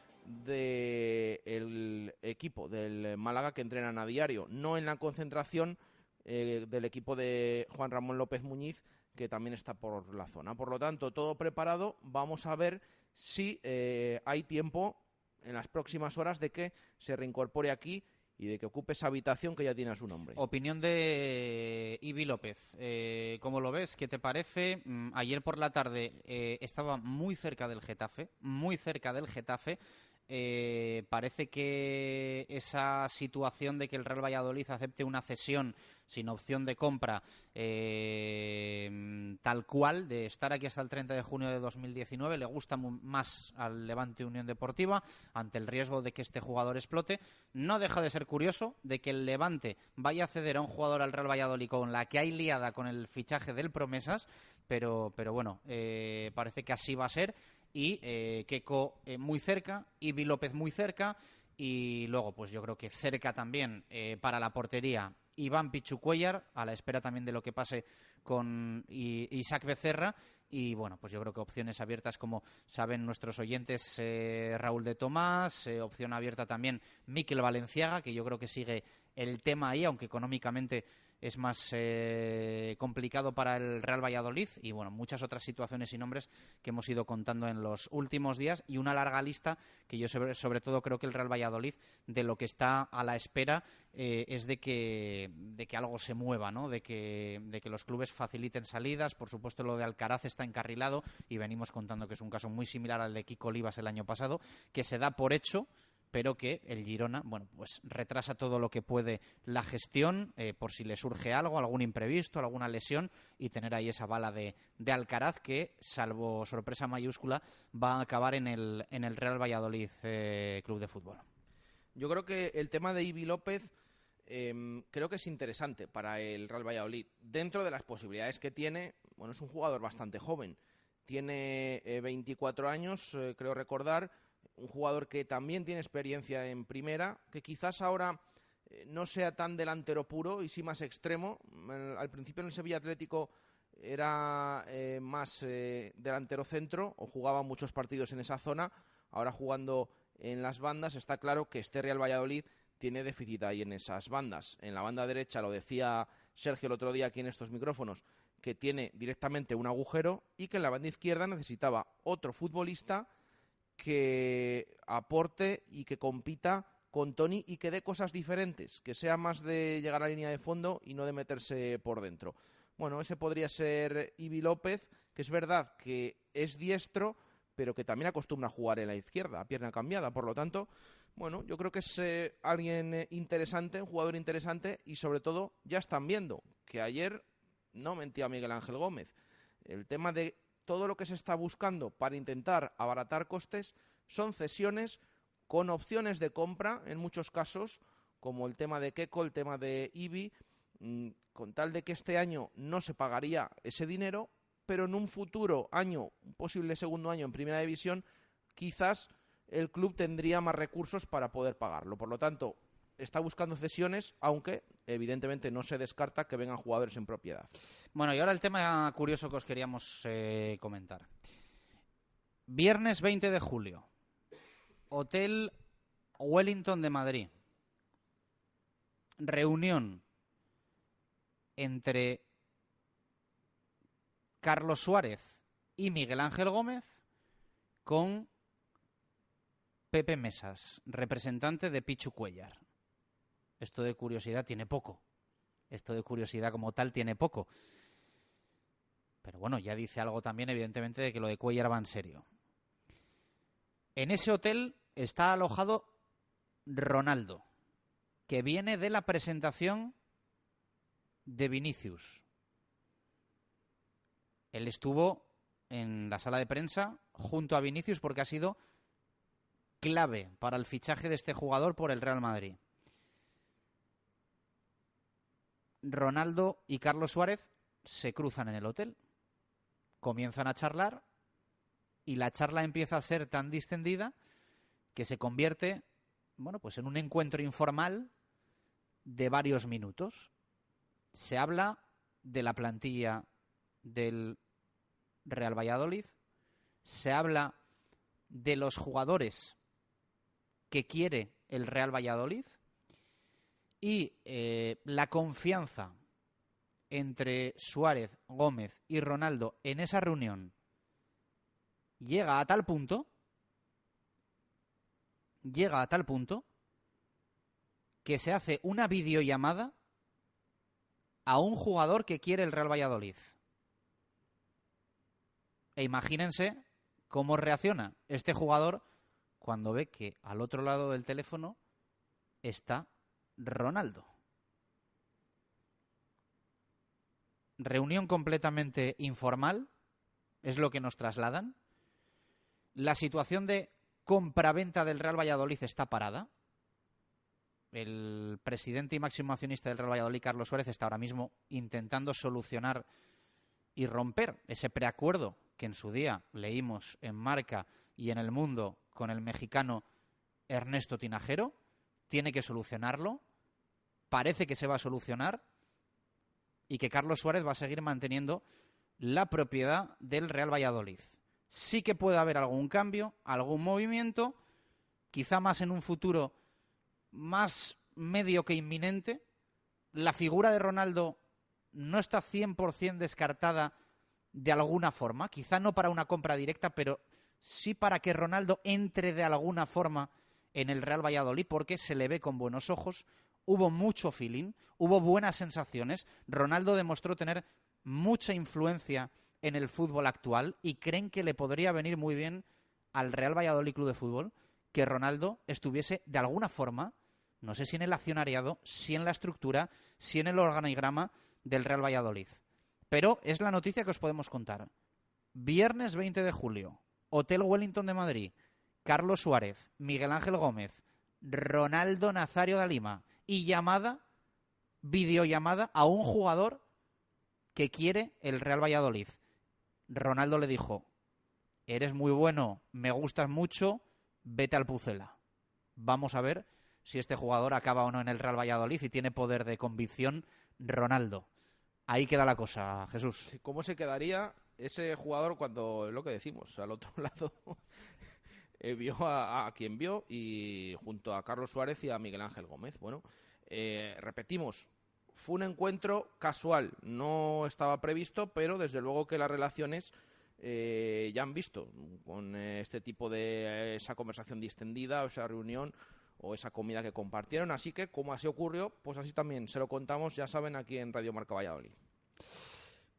del equipo del Málaga que entrenan a diario, no en la concentración eh, del equipo de Juan Ramón López Muñiz, que también está por la zona. Por lo tanto, todo preparado. Vamos a ver si hay tiempo en las próximas horas de que se reincorpore aquí y de que ocupe esa habitación que ya tiene a su nombre.
Opinión de Ibi López. Eh, ¿Cómo lo ves? ¿Qué te parece? Mm, ayer por la tarde eh, estaba muy cerca del Getafe, muy cerca del Getafe. Eh, parece que esa situación de que el Real Valladolid acepte una cesión sin opción de compra eh, tal cual, de estar aquí hasta el 30 de junio de 2019, le gusta más al Levante Unión Deportiva ante el riesgo de que este jugador explote. No deja de ser curioso de que el Levante vaya a ceder a un jugador al Real Valladolid con la que hay liada con el fichaje del Promesas, pero, pero bueno, eh, parece que así va a ser y eh, Keco eh, muy cerca, Ibi López muy cerca y luego pues yo creo que cerca también eh, para la portería Iván Pichucuellar, a la espera también de lo que pase con Isaac Becerra y bueno, pues yo creo que opciones abiertas como saben nuestros oyentes eh, Raúl de Tomás, eh, opción abierta también Miquel Valenciaga, que yo creo que sigue el tema ahí, aunque económicamente es más eh, complicado para el Real Valladolid y bueno, muchas otras situaciones y nombres que hemos ido contando en los últimos días y una larga lista que yo sobre, sobre todo creo que el Real Valladolid de lo que está a la espera eh, es de que, de que algo se mueva, ¿no? de, que, de que los clubes faciliten salidas. Por supuesto, lo de Alcaraz está encarrilado y venimos contando que es un caso muy similar al de Kiko Olivas el año pasado, que se da por hecho pero que el Girona, bueno, pues retrasa todo lo que puede la gestión eh, por si le surge algo, algún imprevisto, alguna lesión y tener ahí esa bala de, de Alcaraz que, salvo sorpresa mayúscula, va a acabar en el, en el Real Valladolid eh, Club de Fútbol.
Yo creo que el tema de Ibi López em, creo que es interesante para el Real Valladolid. Dentro de las posibilidades que tiene, bueno, es un jugador bastante joven. Tiene 24 eh, años, creo recordar un jugador que también tiene experiencia en primera, que quizás ahora eh, no sea tan delantero puro y sí más extremo. al principio en el Sevilla Atlético era eh, más eh, delantero centro o jugaba muchos partidos en esa zona. Ahora jugando en las bandas está claro que este Real Valladolid tiene déficit ahí en esas bandas. En la banda derecha, lo decía Sergio el otro día aquí en estos micrófonos, que tiene directamente un agujero y que en la banda izquierda necesitaba otro futbolista que aporte y que compita con Tony y que dé cosas diferentes, que sea más de llegar a la línea de fondo y no de meterse por dentro. Bueno, ese podría ser Ibi López, que es verdad que es diestro, pero que también acostumbra a jugar en la izquierda, a pierna cambiada. Por lo tanto, bueno, yo creo que es eh, alguien eh, interesante, un jugador interesante y sobre todo ya están viendo que ayer no mentía Miguel Ángel Gómez. El tema de todo lo que se está buscando para intentar abaratar costes son cesiones con opciones de compra en muchos casos, como el tema de Keko, el tema de IBI, mm, con tal de que este año no se pagaría ese dinero, pero en un futuro año, un posible segundo año en primera división, quizás el club tendría más recursos para poder pagarlo. Por lo tanto, está buscando cesiones, aunque evidentemente no se descarta que vengan jugadores en propiedad.
Bueno, y ahora el tema curioso que os queríamos eh, comentar. Viernes 20 de julio, Hotel Wellington de Madrid. Reunión entre Carlos Suárez y Miguel Ángel Gómez con Pepe Mesas, representante de Pichu Cuellar. Esto de curiosidad tiene poco. Esto de curiosidad como tal tiene poco. Pero bueno, ya dice algo también, evidentemente, de que lo de Cuellar va en serio. En ese hotel está alojado Ronaldo, que viene de la presentación de Vinicius. Él estuvo en la sala de prensa junto a Vinicius porque ha sido clave para el fichaje de este jugador por el Real Madrid. Ronaldo y Carlos Suárez se cruzan en el hotel, comienzan a charlar y la charla empieza a ser tan distendida que se convierte, bueno, pues en un encuentro informal de varios minutos. Se habla de la plantilla del Real Valladolid, se habla de los jugadores que quiere el Real Valladolid y eh, la confianza entre Suárez, Gómez y Ronaldo en esa reunión llega a tal punto, llega a tal punto que se hace una videollamada a un jugador que quiere el Real Valladolid. E imagínense cómo reacciona este jugador cuando ve que al otro lado del teléfono está Ronaldo. Reunión completamente informal, es lo que nos trasladan. La situación de compraventa del Real Valladolid está parada. El presidente y máximo accionista del Real Valladolid, Carlos Suárez, está ahora mismo intentando solucionar y romper ese preacuerdo que en su día leímos en Marca y en el Mundo con el mexicano Ernesto Tinajero. Tiene que solucionarlo parece que se va a solucionar y que Carlos Suárez va a seguir manteniendo la propiedad del Real Valladolid. Sí que puede haber algún cambio, algún movimiento, quizá más en un futuro más medio que inminente. La figura de Ronaldo no está 100% descartada de alguna forma, quizá no para una compra directa, pero sí para que Ronaldo entre de alguna forma en el Real Valladolid, porque se le ve con buenos ojos, hubo mucho feeling, hubo buenas sensaciones. Ronaldo demostró tener mucha influencia en el fútbol actual y creen que le podría venir muy bien al Real Valladolid Club de Fútbol que Ronaldo estuviese de alguna forma, no sé si en el accionariado, si en la estructura, si en el organigrama del Real Valladolid. Pero es la noticia que os podemos contar. Viernes 20 de julio, Hotel Wellington de Madrid, Carlos Suárez, Miguel Ángel Gómez, Ronaldo Nazario de Lima y llamada, videollamada a un jugador que quiere el Real Valladolid. Ronaldo le dijo, eres muy bueno, me gustas mucho, vete al Pucela. Vamos a ver si este jugador acaba o no en el Real Valladolid y tiene poder de convicción Ronaldo. Ahí queda la cosa, Jesús.
¿Cómo se quedaría ese jugador cuando, lo que decimos, al otro lado eh, vio a, quien vio y junto a Carlos Suárez y a Miguel Ángel Gómez? Bueno, eh, repetimos, fue un encuentro casual, no estaba previsto, pero desde luego que las relaciones eh, ya han visto con este tipo de esa conversación distendida o esa reunión o esa comida que compartieron. Así que, como así ocurrió, pues así también se lo contamos, ya saben, aquí en Radio Marca Valladolid.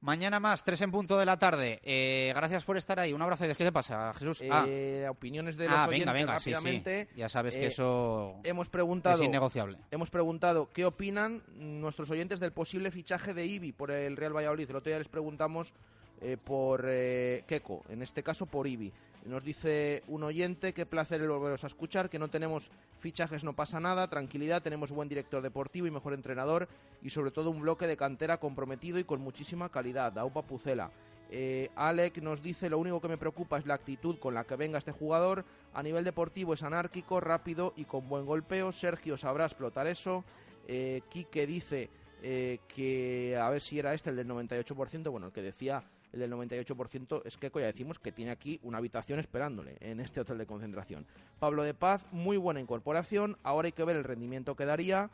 Mañana más, tres en punto de la tarde. Eh, gracias por estar ahí. Un abrazo. ¿Qué te pasa, Jesús?
Eh, opiniones de los
ah,
oyentes
venga, venga,
rápidamente.
Ya sabes que
Eh,
eso
hemos preguntado,
es innegociable.
Hemos preguntado qué opinan nuestros oyentes del posible fichaje de Ibi por el Real Valladolid. El otro día les preguntamos eh, por eh, Keco, en este caso por Ibi. Nos dice un oyente, qué placer el volveros a escuchar, que no tenemos fichajes, no pasa nada, tranquilidad, tenemos buen director deportivo y mejor entrenador y sobre todo un bloque de cantera comprometido y con muchísima calidad. Aupa Pucela. Eh, Alec nos dice, lo único que me preocupa es la actitud con la que venga este jugador. A nivel deportivo es anárquico, rápido y con buen golpeo. Sergio sabrá explotar eso. Eh, Quique dice eh, que, a ver si era este, el del 98%, bueno, el que decía el del 98% es que ya decimos que tiene aquí una habitación esperándole en este hotel de concentración. Pablo de Paz, muy buena incorporación, ahora hay que ver el rendimiento que daría.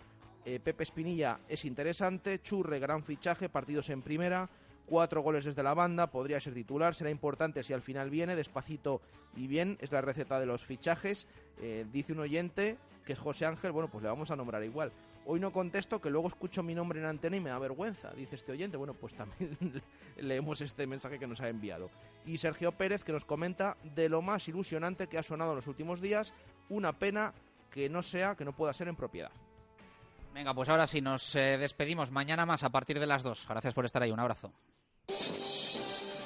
Eh, Pepe Espinilla es interesante, Churre, gran fichaje, partidos en primera, cuatro goles desde la banda, podría ser titular, será importante si al final viene, despacito y bien, es la receta de los fichajes. Eh, dice un oyente que es José Ángel, bueno, pues le vamos a nombrar igual. Hoy no contesto, que luego escucho mi nombre en antena y me da vergüenza, dice este oyente. Bueno, pues también leemos este mensaje que nos ha enviado. Y Sergio Pérez, que nos comenta de lo más ilusionante que ha sonado en los últimos días, una pena que no sea, que no pueda ser en propiedad.
Venga, pues ahora sí, nos eh, despedimos mañana más a partir de las 2. Gracias por estar ahí, un abrazo.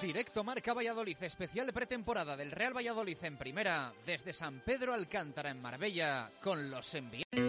Directo Marca Valladolid, especial pretemporada del Real Valladolid en primera, desde San Pedro Alcántara en Marbella, con los enviados.